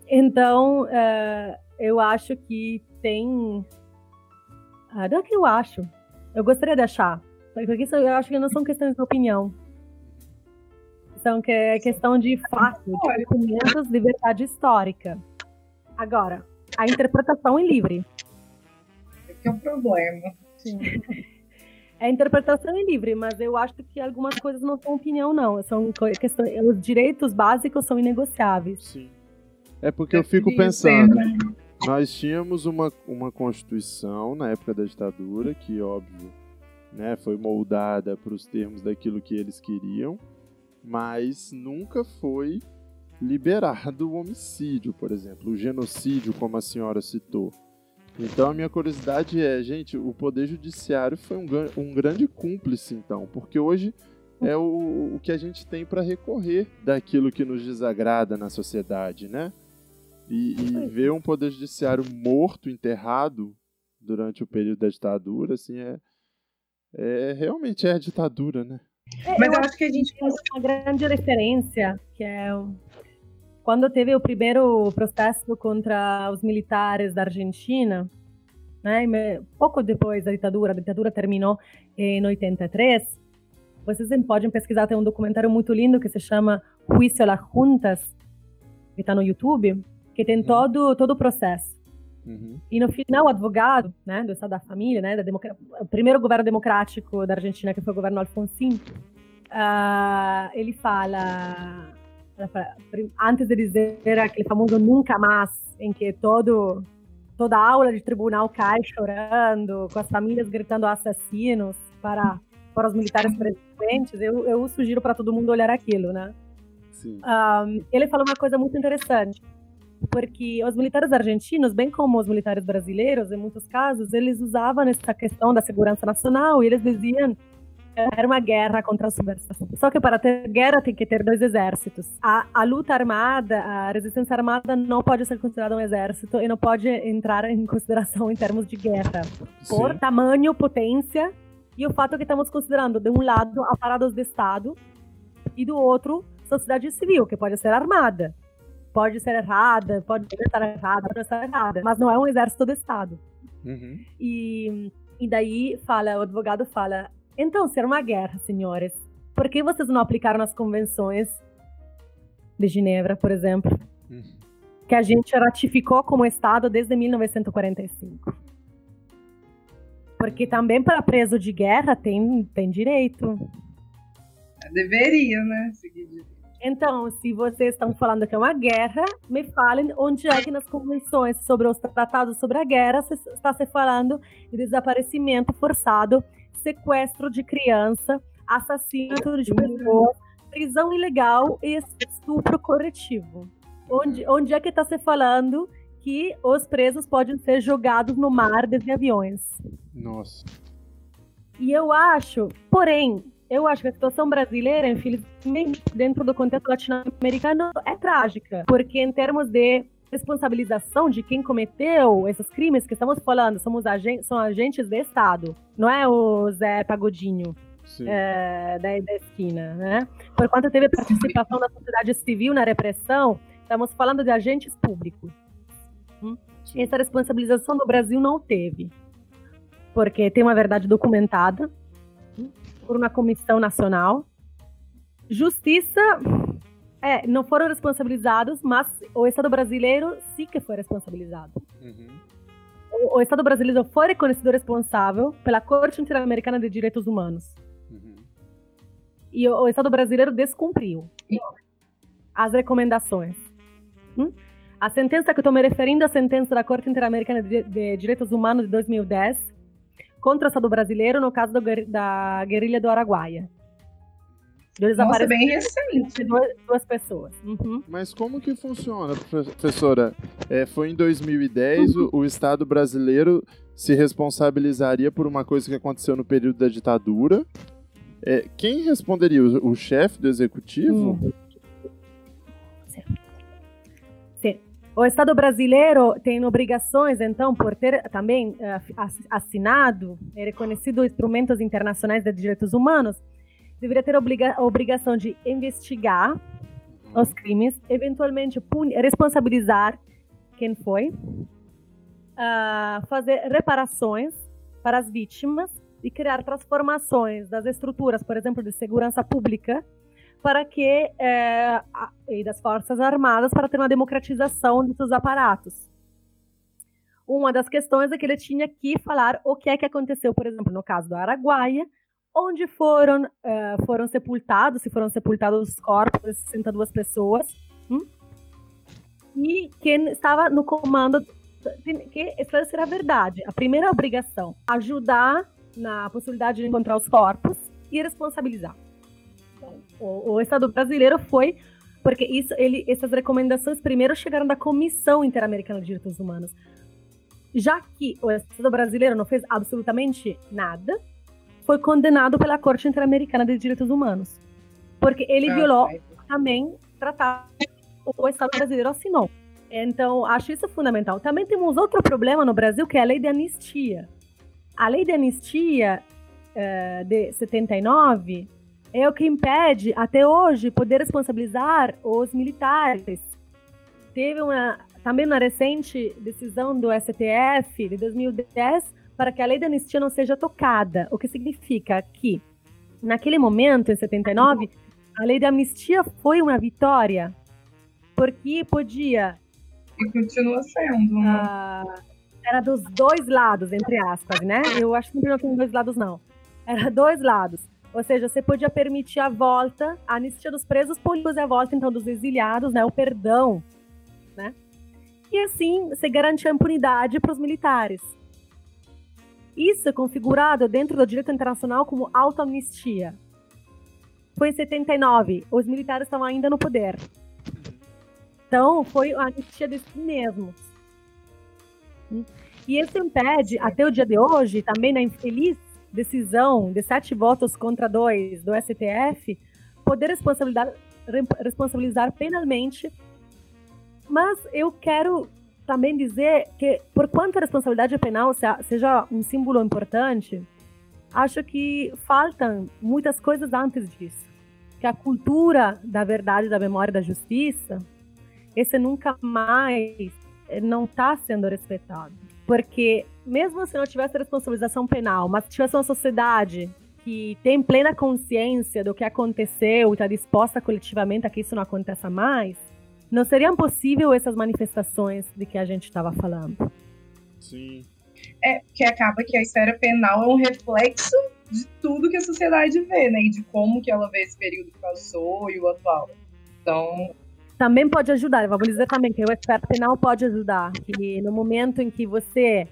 [SPEAKER 3] Então, é, eu acho que tem ah, não é que eu acho. Eu gostaria de achar. Porque isso eu acho que não são questões de opinião. São que é questão de fato, de documentos de verdade histórica. Agora, a interpretação é livre.
[SPEAKER 2] Esse é o problema.
[SPEAKER 3] Sim. A interpretação é livre, mas eu acho que algumas coisas não são opinião, não. São questões, os direitos básicos são inegociáveis.
[SPEAKER 1] Sim. É porque eu fico pensando, nós tínhamos uma, uma constituição na época da ditadura que, óbvio, né, foi moldada para os termos daquilo que eles queriam, mas nunca foi liberado o homicídio, por exemplo, o genocídio, como a senhora citou. Então a minha curiosidade é, gente, o Poder Judiciário foi um, um grande cúmplice, então, porque hoje é o, o que a gente tem para recorrer daquilo que nos desagrada na sociedade, né? E, e ver um poder judiciário morto, enterrado durante o período da ditadura, assim, é, é realmente é a ditadura, né?
[SPEAKER 3] É, Mas eu acho que a gente faz uma grande referência, que é quando teve o primeiro processo contra os militares da Argentina, né, pouco depois da ditadura, a ditadura terminou em 83, vocês podem pesquisar, tem um documentário muito lindo que se chama Juicio a las Juntas, que está no YouTube, que tem uhum. todo, todo o processo. Uhum. E no final, o advogado né, do Estado da Família, né, da o primeiro governo democrático da Argentina, que foi o governo Alfonsín, uh, ele fala, antes de dizer aquele famoso nunca mais, em que todo, toda aula de tribunal cai chorando, com as famílias gritando assassinos para, para os militares presentes, eu, eu sugiro para todo mundo olhar aquilo, né? Um, ele fala uma coisa muito interessante porque os militares argentinos, bem como os militares brasileiros, em muitos casos, eles usavam essa questão da segurança nacional e eles diziam era uma guerra contra a subversão. Só que para ter guerra tem que ter dois exércitos. A, a luta armada, a resistência armada não pode ser considerada um exército e não pode entrar em consideração em termos de guerra. Por Sim. tamanho, potência e o fato que estamos considerando, de um lado, aparados de Estado e do outro, sociedade civil, que pode ser armada pode ser errada, pode estar errada, pode estar errada, mas não é um exército do Estado. Uhum. E, e daí fala, o advogado fala, então, se era uma guerra, senhores, por que vocês não aplicaram as convenções de Genebra, por exemplo, uhum. que a gente ratificou como Estado desde 1945? Porque também para preso de guerra tem, tem direito.
[SPEAKER 2] Deveria, né?
[SPEAKER 3] Então, se vocês estão falando que é uma guerra, me falem onde é que nas convenções sobre os tratados sobre a guerra está se falando de desaparecimento forçado, sequestro de criança, assassinato de pessoas, prisão ilegal e estupro coletivo. Onde, onde é que está se falando que os presos podem ser jogados no mar desde aviões?
[SPEAKER 1] Nossa.
[SPEAKER 3] E eu acho, porém, eu acho que a situação brasileira, infelizmente, dentro do contexto latino-americano, é trágica, porque em termos de responsabilização de quem cometeu esses crimes que estamos falando, somos agentes, são agentes de Estado, não é o Zé Pagodinho. É, da, da esquina, né? Por quanto teve participação da sociedade civil na repressão, estamos falando de agentes públicos. Hum? Essa responsabilização do Brasil não teve, porque tem uma verdade documentada hum? por uma comissão nacional. Justiça é, não foram responsabilizados, mas o Estado brasileiro sim que foi responsabilizado. Uhum. O, o, Estado brasileiro foi reconhecido responsável pela Corte Interamericana de Direitos Humanos. Uhum. E o, o, Estado brasileiro descumpriu as recomendações. Hum? A sentença que estou me referindo é a sentença da Corte Interamericana de, de Direitos Humanos de 2010 contra o Estado brasileiro no caso do, da guerrilha do Araguaia.
[SPEAKER 2] Nossa, bem recente.
[SPEAKER 3] Duas, duas pessoas. Uhum.
[SPEAKER 1] Mas como que funciona, professora? É, foi em 2010, uhum. o, o, Estado brasileiro se responsabilizaria por uma coisa que aconteceu no período da ditadura. É, quem responderia? O, o chefe do executivo? Uhum.
[SPEAKER 3] Sim. O Estado brasileiro tem obrigações, então, por ter também uh, assinado e reconhecido instrumentos internacionais de direitos humanos, deveria ter obriga a obrigação de investigar uhum. os crimes, eventualmente responsabilizar quem foi, uh, fazer reparações para as vítimas e criar transformações das estruturas, por exemplo, de segurança pública, para que eh, e das forças armadas para ter uma democratização dos aparatos. Uma das questões é que ele tinha que falar o que é que aconteceu, por exemplo, no caso do Araguaia, onde foram, uh, foram sepultados, se foram sepultados os corpos de 62 pessoas, hum? e quem estava no comando que esclarecer a verdade. A primeira obrigação, ajudar na possibilidade de encontrar os corpos e responsabilizar. Então, o, o, Estado brasileiro foi porque isso, ele, essas recomendações primeiro chegaram da Comissão Interamericana de Direitos Humanos. Já que o Estado brasileiro não fez absolutamente nada, foi condenado pela Corte Interamericana de Direitos Humanos. Porque ele ah, violou é. também tratado o Estado brasileiro assinou. Então, acho isso fundamental. Também temos outro problema no Brasil, que é a lei de anistia. A lei de anistia uh, de 79 é o que impede, até hoje, poder responsabilizar os militares. Teve uma, também uma recente decisão do STF de 2010 para que a lei da anistia não seja tocada, o que significa que, naquele momento, em 79, a lei da anistia foi uma vitória, porque podia.
[SPEAKER 2] E continua sendo. Né?
[SPEAKER 3] Uh, era dos dois lados, entre aspas, né? Eu acho que não tem dois lados, não. Era dois lados. Ou seja, você podia permitir a volta, a anistia dos presos políticos e a volta, então, dos exiliados, né? O perdão, né? E assim, você garantia a impunidade para os militares. Isso é configurado dentro do direito internacional como autoamnistia. Foi em 79, os militares estavam ainda no poder. Então, foi a anistia de si mesmos. E isso impede, até o dia de hoje, também na infeliz decisão de sete votos contra dois do STF, poder responsabilizar, responsabilizar penalmente. Mas eu quero também dizer que, por quanto a responsabilidade penal seja um símbolo importante, acho que faltam muitas coisas antes disso. Que a cultura da verdade, da memória, da justiça, esse nunca mais eh, não está sendo respeitado. Porque, mesmo se não tivesse responsabilização penal, mas tivesse uma sociedade que tem plena consciência do que aconteceu e está disposta coletivamente a que isso não aconteça mais, não seriam possível essas manifestações de que a gente estava falando.
[SPEAKER 1] Sim.
[SPEAKER 2] É, que acaba que a esfera penal é um reflexo de tudo que a sociedade vê, né? E de como que ela vê esse período que passou e o atual. Então.
[SPEAKER 3] Também pode ajudar, vamos dizer também que o esfera penal pode ajudar. Que no momento em que você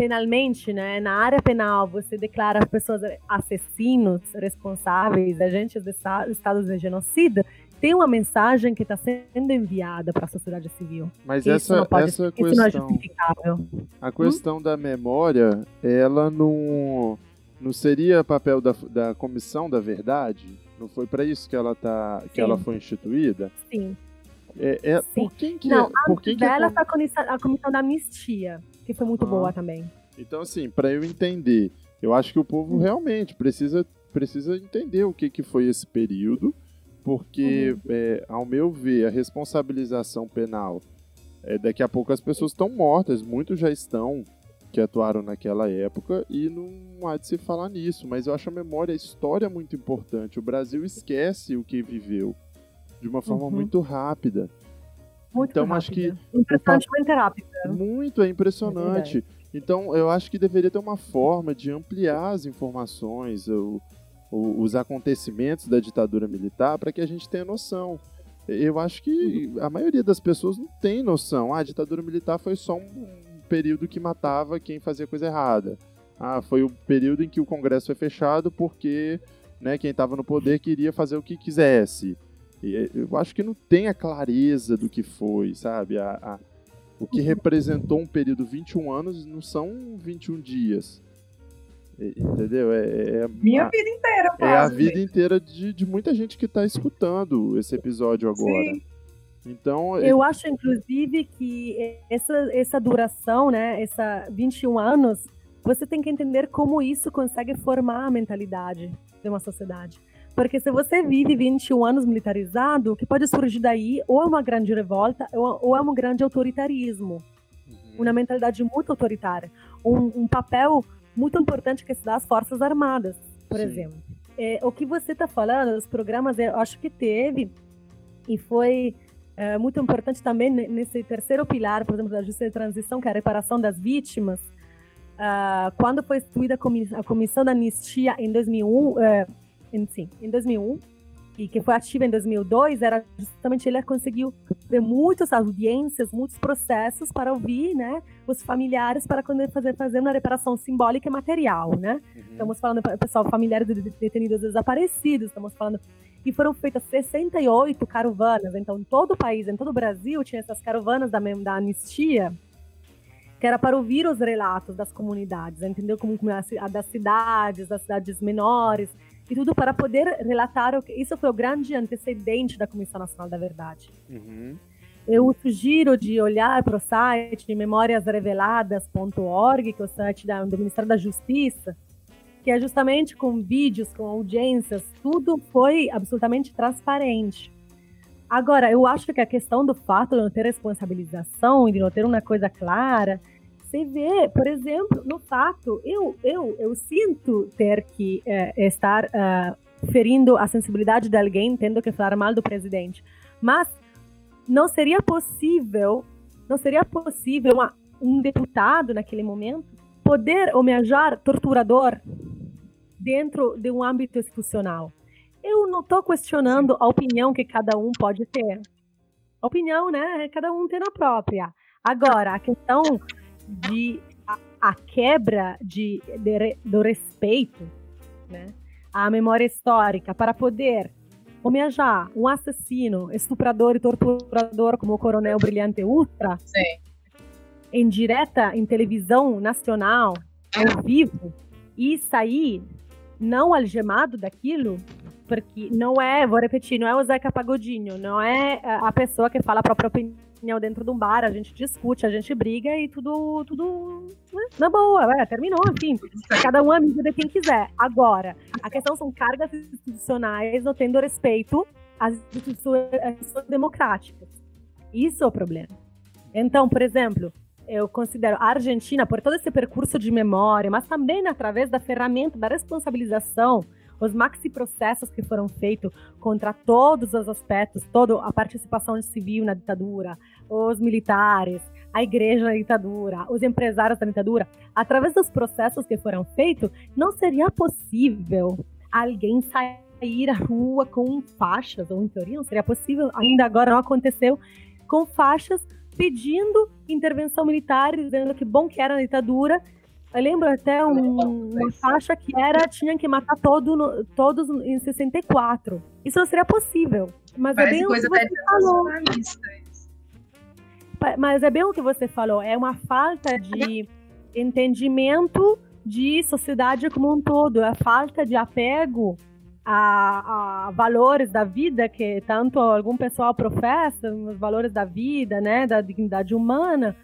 [SPEAKER 3] penalmente, né, na área penal, você declara pessoas assassinos, responsáveis, agentes de estados de genocídio, tem uma mensagem que está sendo enviada para a sociedade civil.
[SPEAKER 1] Mas isso essa, pode, essa questão,
[SPEAKER 3] não é.
[SPEAKER 1] A questão hum? da memória, ela não não seria papel da, da comissão da verdade? Não foi para isso que ela tá, que ela foi instituída?
[SPEAKER 3] Sim.
[SPEAKER 1] É, é Sim. por quem que
[SPEAKER 3] não,
[SPEAKER 1] é, por quem que é,
[SPEAKER 3] a comissão, a comissão da anistia, que foi muito ah. boa também.
[SPEAKER 1] Então assim, para eu entender, eu acho que o povo hum. realmente precisa precisa entender o que que foi esse período, porque uhum. é, ao meu ver a responsabilização penal é, daqui a pouco as pessoas estão mortas, muitos já estão que atuaram naquela época e não há de se falar nisso, mas eu acho a memória, a história muito importante. O Brasil esquece o que viveu de uma forma uhum. muito rápida.
[SPEAKER 3] Muito
[SPEAKER 1] então
[SPEAKER 3] rápida.
[SPEAKER 1] acho que
[SPEAKER 3] impressionante rápida.
[SPEAKER 1] Muito é impressionante. É então eu acho que deveria ter uma forma de ampliar as informações, o, o, os acontecimentos da ditadura militar para que a gente tenha noção. Eu acho que a maioria das pessoas não tem noção. Ah, a ditadura militar foi só um período que matava quem fazia coisa errada. Ah, foi o período em que o Congresso foi fechado porque né, quem estava no poder queria fazer o que quisesse. E eh, eu acho que não tem a clareza do que foi, sabe? A, a, o que representou um período 21 anos não são 21 dias. Entendeu? É, é,
[SPEAKER 2] é Minha a, vida inteira,
[SPEAKER 1] quase. É a vida inteira de, de muita gente que está escutando esse episódio agora. Sim. Então,
[SPEAKER 3] eu acho, inclusive, que essa, essa duração, né, essa 21 anos, você tem que entender como isso consegue formar a mentalidade de uma sociedade. Porque se você vive 21 anos militarizado, o que pode surgir daí ou é uma grande revolta ou, é um grande autoritarismo. Uhum. Uma mentalidade muito autoritária. Um, um, papel muito importante que se dá às Forças Armadas, por Sim. exemplo. É, o que você está falando, os programas, eu acho que teve, e foi é, muito importante também nesse terceiro pilar, por exemplo, da justiça de transição, que é a reparação das vítimas. Uh, quando foi instituída a comissão da anistia em 2001, uh, é, em, sim, em 2001, e que foi ativa em 2002, era justamente ele conseguiu ter muitas audiências, muitos processos para ouvir, né, os familiares para fazer fazer uma reparação simbólica e material, né? Uhum. Estamos falando pessoal familiares de detenidos desaparecidos, estamos falando e foram feitas 68 caravanas. Então, em todo o país, em todo o Brasil, tinha essas caravanas da, da anistia, que era para ouvir os relatos das comunidades, entendeu? Como, como a, a, das cidades, das cidades menores, e tudo para poder relatar. O que, isso foi o grande antecedente da Comissão Nacional da Verdade. Uhum. Eu sugiro de olhar para o site memoriasreveladas.org, que é o site da, do Ministério da Justiça, que é justamente com vídeos, com audiências, tudo foi absolutamente transparente. Agora, eu acho que a questão do fato de não ter responsabilização e de não ter uma coisa clara, você vê, por exemplo, no fato, eu, eu, eu sinto ter que é, estar é, ferindo a sensibilidade de alguém, tendo que falar mal do presidente, mas não seria possível, não seria possível uma, um deputado naquele momento poder homenagear torturador dentro de um âmbito institucional. Eu não estou questionando a opinião que cada um pode ter. Opinião, né? Cada um tem a própria. Agora, a questão de a, a quebra de, de, do respeito, né? À memória histórica para poder homenagear um assassino, estuprador e torturador como o Coronel Brilhante Ultra, Sim em direta em televisão nacional, ao vivo, e sair não algemado daquilo, porque não é, vou repetir, não é o Zeca Pagodinho, não é a pessoa que fala a própria opinião dentro de um bar, a gente discute, a gente briga e tudo, tudo né, na boa, é, terminou, enfim, cada um é amigo de quem quiser. Agora, a questão são cargas institucionais não tendo respeito às instituições democráticas. Isso é o problema. Então, por exemplo, eu considero a Argentina, por todo esse percurso de memória, mas também através da ferramenta da responsabilização, os maxi processos que foram feitos contra todos os aspectos, toda a participação civil na ditadura, os militares, a igreja na ditadura, os empresários da ditadura, através dos processos que foram feitos, não seria possível alguém sair à rua com faixas, ou em teoria não seria possível, ainda agora não aconteceu, com faixas pedindo intervenção militar, dizendo que bom que era a ditadura. Eu lembro até um, uma faixa que era tinha que matar todo todos em 64. Isso não seria possível. Mas é Parece é bem coisa o que você falou. Mas é bem o que você falou. É uma falta de entendimento de sociedade como um todo, a falta de apego a, a, valores da vida que tanto algum pessoal professa, os valores da vida, né, da dignidade humana,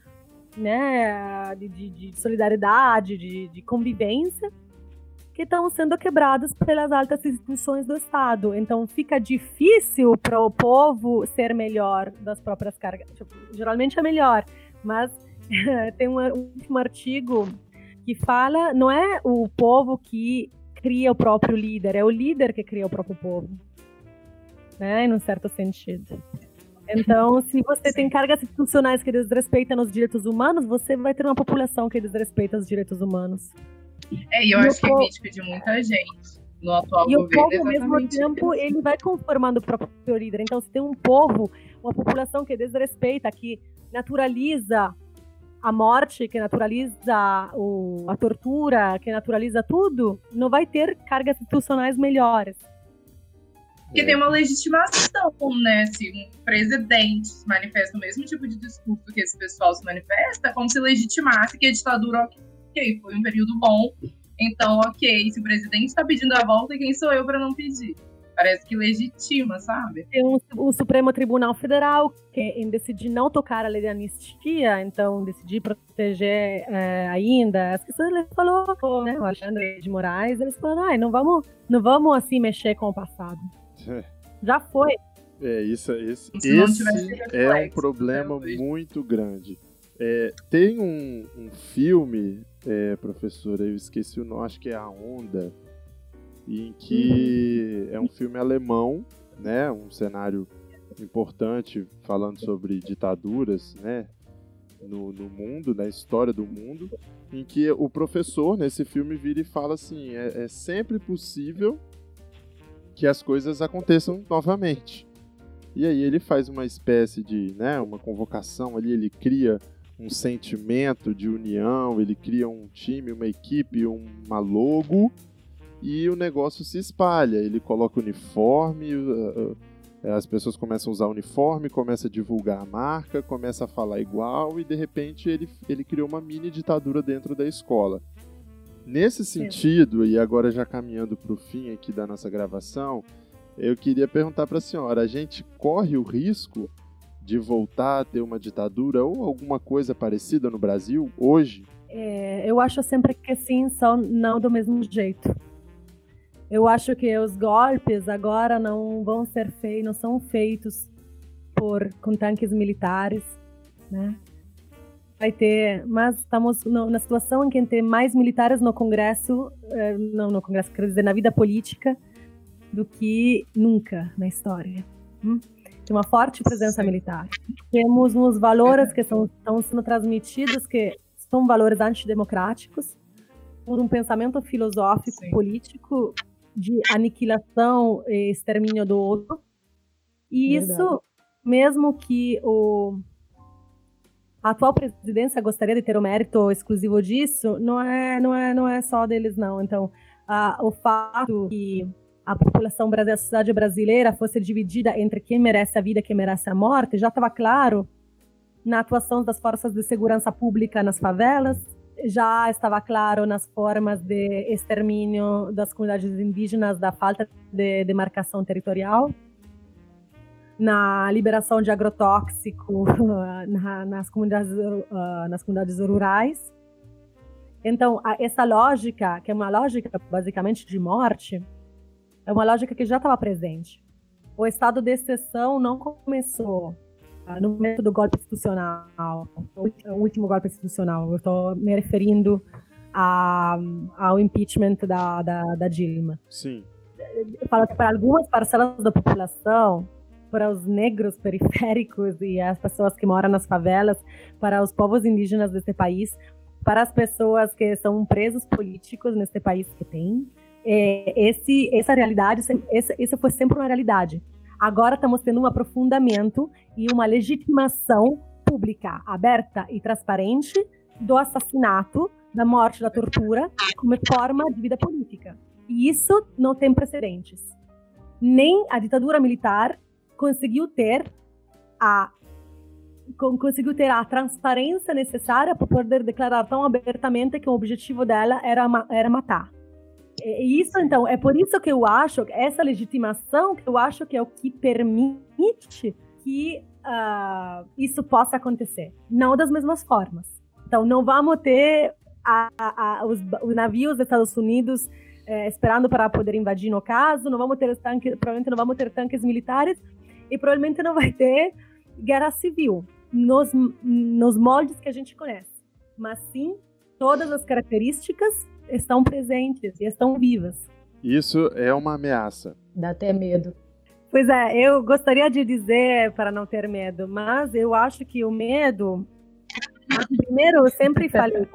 [SPEAKER 3] né, de, de solidariedade, de, de convivência, que estão sendo quebrados pelas altas instituições do Estado. Então fica difícil para o povo ser melhor das próprias cargas. Tipo, geralmente é melhor, mas tem um, um artigo que fala não é o povo que cria o próprio líder, é o líder que cria o próprio povo, né? Em um certo sentido. Então, se você tem cargas institucionais que desrespeitam os direitos humanos, você vai ter uma população que desrespeita os direitos humanos.
[SPEAKER 2] É, e eu e acho que é crítica de muita gente no atual
[SPEAKER 3] e
[SPEAKER 2] governo.
[SPEAKER 3] E o povo, ao mesmo tempo, isso. ele vai conformando o próprio líder. Então, se tem um povo, uma população que desrespeita, que naturaliza a morte, que naturaliza o, a tortura, que naturaliza tudo, não vai ter cargas institucionais melhores.
[SPEAKER 2] Porque tem uma legitimação, né? Se um presidente manifesta o mesmo tipo de discurso que esse pessoal se manifesta, como se legitimasse que a ditadura ok, foi um período bom. Então, ok, se o presidente está pedindo a volta, quem sou eu para não pedir? Parece que legitima, sabe?
[SPEAKER 3] Tem um, o Supremo Tribunal Federal que em decidir não tocar a lei de anistia, então decidir proteger é, ainda as questões ele falou, né, o Alexandre de Moraes, eles falaram, ah, não vamos, não vamos assim mexer com o passado. Já foi.
[SPEAKER 1] É, isso, isso esse é um problema muito grande. É, tem um, um filme é, professora, eu esqueci o nome, acho que é A Onda, em que uhum. é um filme alemão, né, um cenário importante falando sobre ditaduras, né, no, no mundo, na história do mundo, em que o professor nesse filme vira e fala assim, é, é sempre possível que as coisas aconteçam novamente. E aí ele faz uma espécie de, né, uma convocação ali, ele cria um sentimento de união, ele cria um time, uma equipe, uma logo e o negócio se espalha. Ele coloca uniforme, uh, uh, as pessoas começam a usar uniforme, começa a divulgar a marca, começa a falar igual e de repente ele, ele criou uma mini ditadura dentro da escola. Nesse sentido, e agora já caminhando para o fim aqui da nossa gravação, eu queria perguntar para a senhora: a gente corre o risco de voltar a ter uma ditadura ou alguma coisa parecida no Brasil hoje?
[SPEAKER 3] É, eu acho sempre que sim, só não do mesmo jeito. Eu acho que os golpes agora não vão ser feitos, não são feitos por com tanques militares, né? Vai ter, mas estamos no, na situação em que tem mais militares no Congresso, eh, não no Congresso, quer dizer, na vida política, do que nunca na história. Hum? de uma forte presença militar. Temos uns valores que são, estão sendo transmitidos que são valores antidemocráticos, por um pensamento filosófico, Sim. político de aniquilação e extermínio do outro. E Verdade. isso, mesmo que o a atual presidência gostaria de ter o mérito exclusivo disso, não é, não é, não é só deles não. Então, uh, o fato que a população brasileira, a sociedade brasileira fosse dividida entre quem merece a vida e quem merece a morte, já estava claro na atuação das forças de segurança pública nas favelas, já estava claro nas formas de extermínio das comunidades indígenas, da falta de demarcação territorial, na liberação de agrotóxico na, nas, comunidades, uh, nas comunidades rurais. Então, essa lógica, que é uma lógica basicamente de morte, é uma lógica que já estava presente. O estado de exceção não começou uh, no momento do golpe institucional, o último golpe institucional. Eu estou me referindo a, ao impeachment da, da, da Dilma.
[SPEAKER 1] Sim.
[SPEAKER 3] Fala que para algumas parcelas da população, para os negros periféricos e as pessoas que moram nas favelas, para os povos indígenas desse país, para as pessoas que são presos políticos nesse país que tem, é, esse, essa realidade, essa foi sempre uma realidade. Agora estamos tendo um aprofundamento e uma legitimação pública, aberta e transparente do assassinato, da morte, da tortura, como forma de vida política. E isso não tem precedentes. Nem a ditadura militar conseguiu ter a conseguiu ter a transparência necessária para poder declarar tão abertamente que o objetivo dela era, era matar. E isso, então, é por isso que eu acho, essa legitimação, que eu acho que é o que permite que uh, isso possa acontecer. Não das mesmas formas. Então, não vamos ter a, a, os, os, navios dos Estados Unidos é, esperando para poder invadir no caso, não vamos ter tanques, provavelmente não vamos ter tanques militares e provavelmente não vai ter guerra civil nos, nos moldes que a gente conhece. Mas sim, todas as características estão presentes e estão vivas.
[SPEAKER 1] Isso é uma ameaça.
[SPEAKER 4] Dá até medo.
[SPEAKER 3] Pois é, eu gostaria de dizer para não ter medo, mas eu acho que o medo. Primeiro, eu sempre falei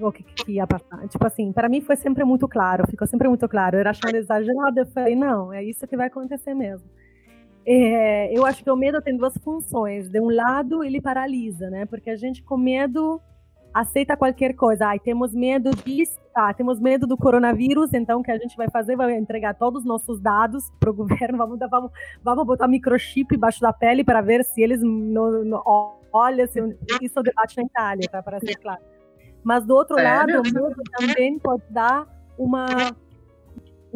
[SPEAKER 3] o que, ia passar. Tipo assim, para mim foi sempre muito claro, ficou sempre muito claro. Eu era achando exagerado, eu falei, não, é isso que vai acontecer mesmo. É, eu acho que o medo tem duas funções. De um lado, ele paralisa, né? Porque a gente com medo aceita qualquer coisa. Ai, temos medo disso, ah, temos medo do coronavírus, então o que a gente vai fazer? Vai entregar todos os nossos dados para o governo, vamos, vamos, vamos botar microchip embaixo da pele para ver se eles no, no, olha, se, isso é o debate na Itália, tá, para ser claro. Mas do outro Sério? lado, o medo também pode dar uma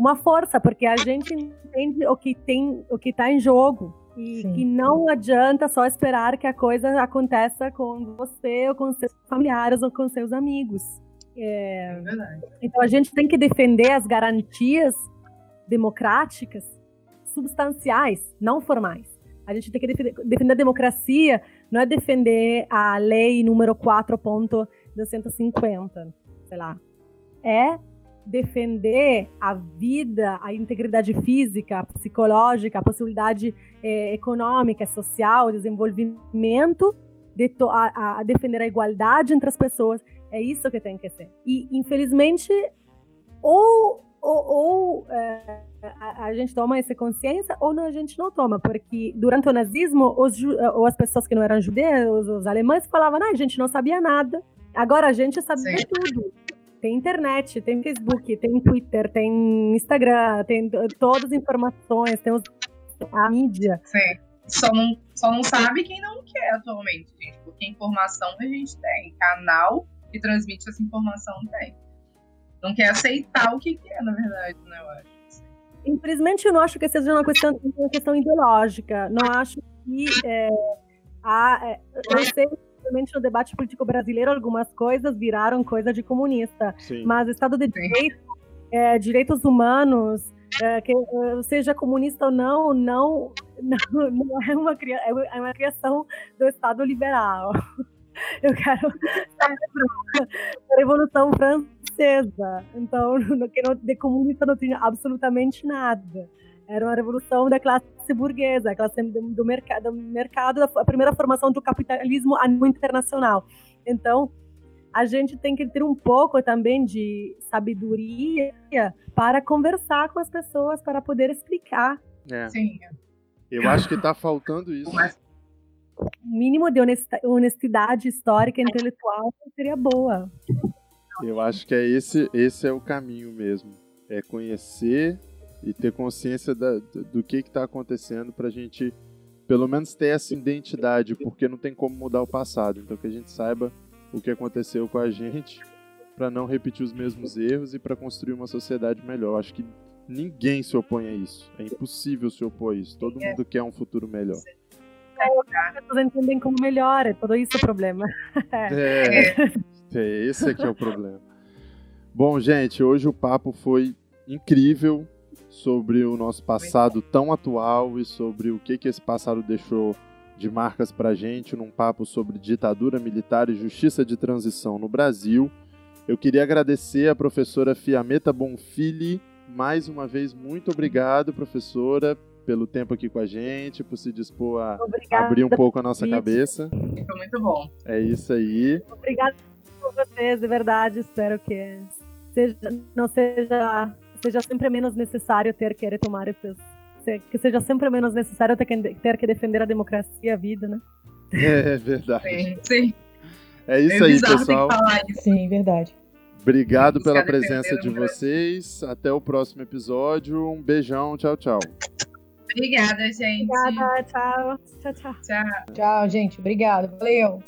[SPEAKER 3] uma força, porque a gente entende o que tem, o que está em jogo. E Sim. que não adianta só esperar que a coisa aconteça com você ou com seus familiares ou com seus amigos. É, é então a gente tem que defender as garantias democráticas substanciais, não formais. A gente tem que defender, a democracia, não é defender a lei número 4.250, sei lá. É defender a vida, a integridade física, psicológica, a possibilidade é, econômica, social, desenvolvimento, de a, a, defender a igualdade entre as pessoas. É isso que tem que ser. E, infelizmente, ou, ou, ou é, a, a, gente toma essa consciência ou não, a gente não toma, porque durante o nazismo, os, ou as pessoas que não eram judeus, os alemães, falavam, ah, a gente não sabia nada. Agora a gente sabe Sim. tudo tem internet, tem Facebook, tem Twitter, tem Instagram, tem todas as informações, tem os, a mídia.
[SPEAKER 2] Sim. Só não, só não sabe quem não quer atualmente, gente, porque informação a gente tem, canal que transmite essa informação tem. Não quer aceitar o que quer, é, na verdade, né, eu acho.
[SPEAKER 3] Infelizmente, eu não acho que seja uma questão, uma questão ideológica. Não acho que é, há, é, eu sei Infelizmente, no debate político brasileiro, algumas coisas viraram coisa de comunista. Sim. Mas Estado de Direito, é, direitos humanos, é, que, é, seja comunista ou não, não, não, não é, uma, é uma criação do Estado liberal. Eu quero a Revolução Francesa. Então, no, que não, de comunista não tinha absolutamente nada. Era uma revolução da classe burguesa, a classe do, do, mercado, do mercado, a primeira formação do capitalismo a nível internacional. Então, a gente tem que ter um pouco também de sabedoria para conversar com as pessoas, para poder explicar.
[SPEAKER 1] É. Sim. Eu acho que está faltando isso.
[SPEAKER 3] O mínimo de honestidade histórica e intelectual seria boa.
[SPEAKER 1] Eu acho que é esse, esse é o caminho mesmo. É conhecer e ter consciência da, do que está acontecendo para a gente, pelo menos, ter essa identidade, porque não tem como mudar o passado. Então, que a gente saiba o que aconteceu com a gente para não repetir os mesmos erros e para construir uma sociedade melhor. Acho que ninguém se opõe a isso. É impossível se opor a isso. Todo mundo quer um futuro melhor.
[SPEAKER 3] As pessoas entendem como melhor, é todo isso o problema.
[SPEAKER 1] É, é, esse é que é o problema. Bom, gente, hoje o papo foi incrível sobre o nosso passado tão atual e sobre o que, que esse passado deixou de marcas para gente num papo sobre ditadura militar e justiça de transição no Brasil. Eu queria agradecer a professora Fiameta Bonfili. Mais uma vez, muito obrigado, professora, pelo tempo aqui com a gente, por se dispor a Obrigada. abrir um pouco a nossa cabeça.
[SPEAKER 2] Foi muito bom.
[SPEAKER 1] É isso aí.
[SPEAKER 3] Obrigada por vocês, de verdade. Espero que seja, não seja seja sempre menos necessário ter que retomar esses que seja sempre menos necessário ter que, ter que defender a democracia, a vida, né?
[SPEAKER 1] É, é verdade.
[SPEAKER 2] Sim, sim.
[SPEAKER 1] É isso é aí, pessoal.
[SPEAKER 4] Isso. Sim, verdade.
[SPEAKER 1] Obrigado pela presença de vocês. Até o próximo episódio. Um beijão. Tchau, tchau.
[SPEAKER 2] Obrigada, gente.
[SPEAKER 3] Obrigada, tchau. Tchau, tchau.
[SPEAKER 2] Tchau.
[SPEAKER 4] Tchau, gente. Obrigado. Valeu.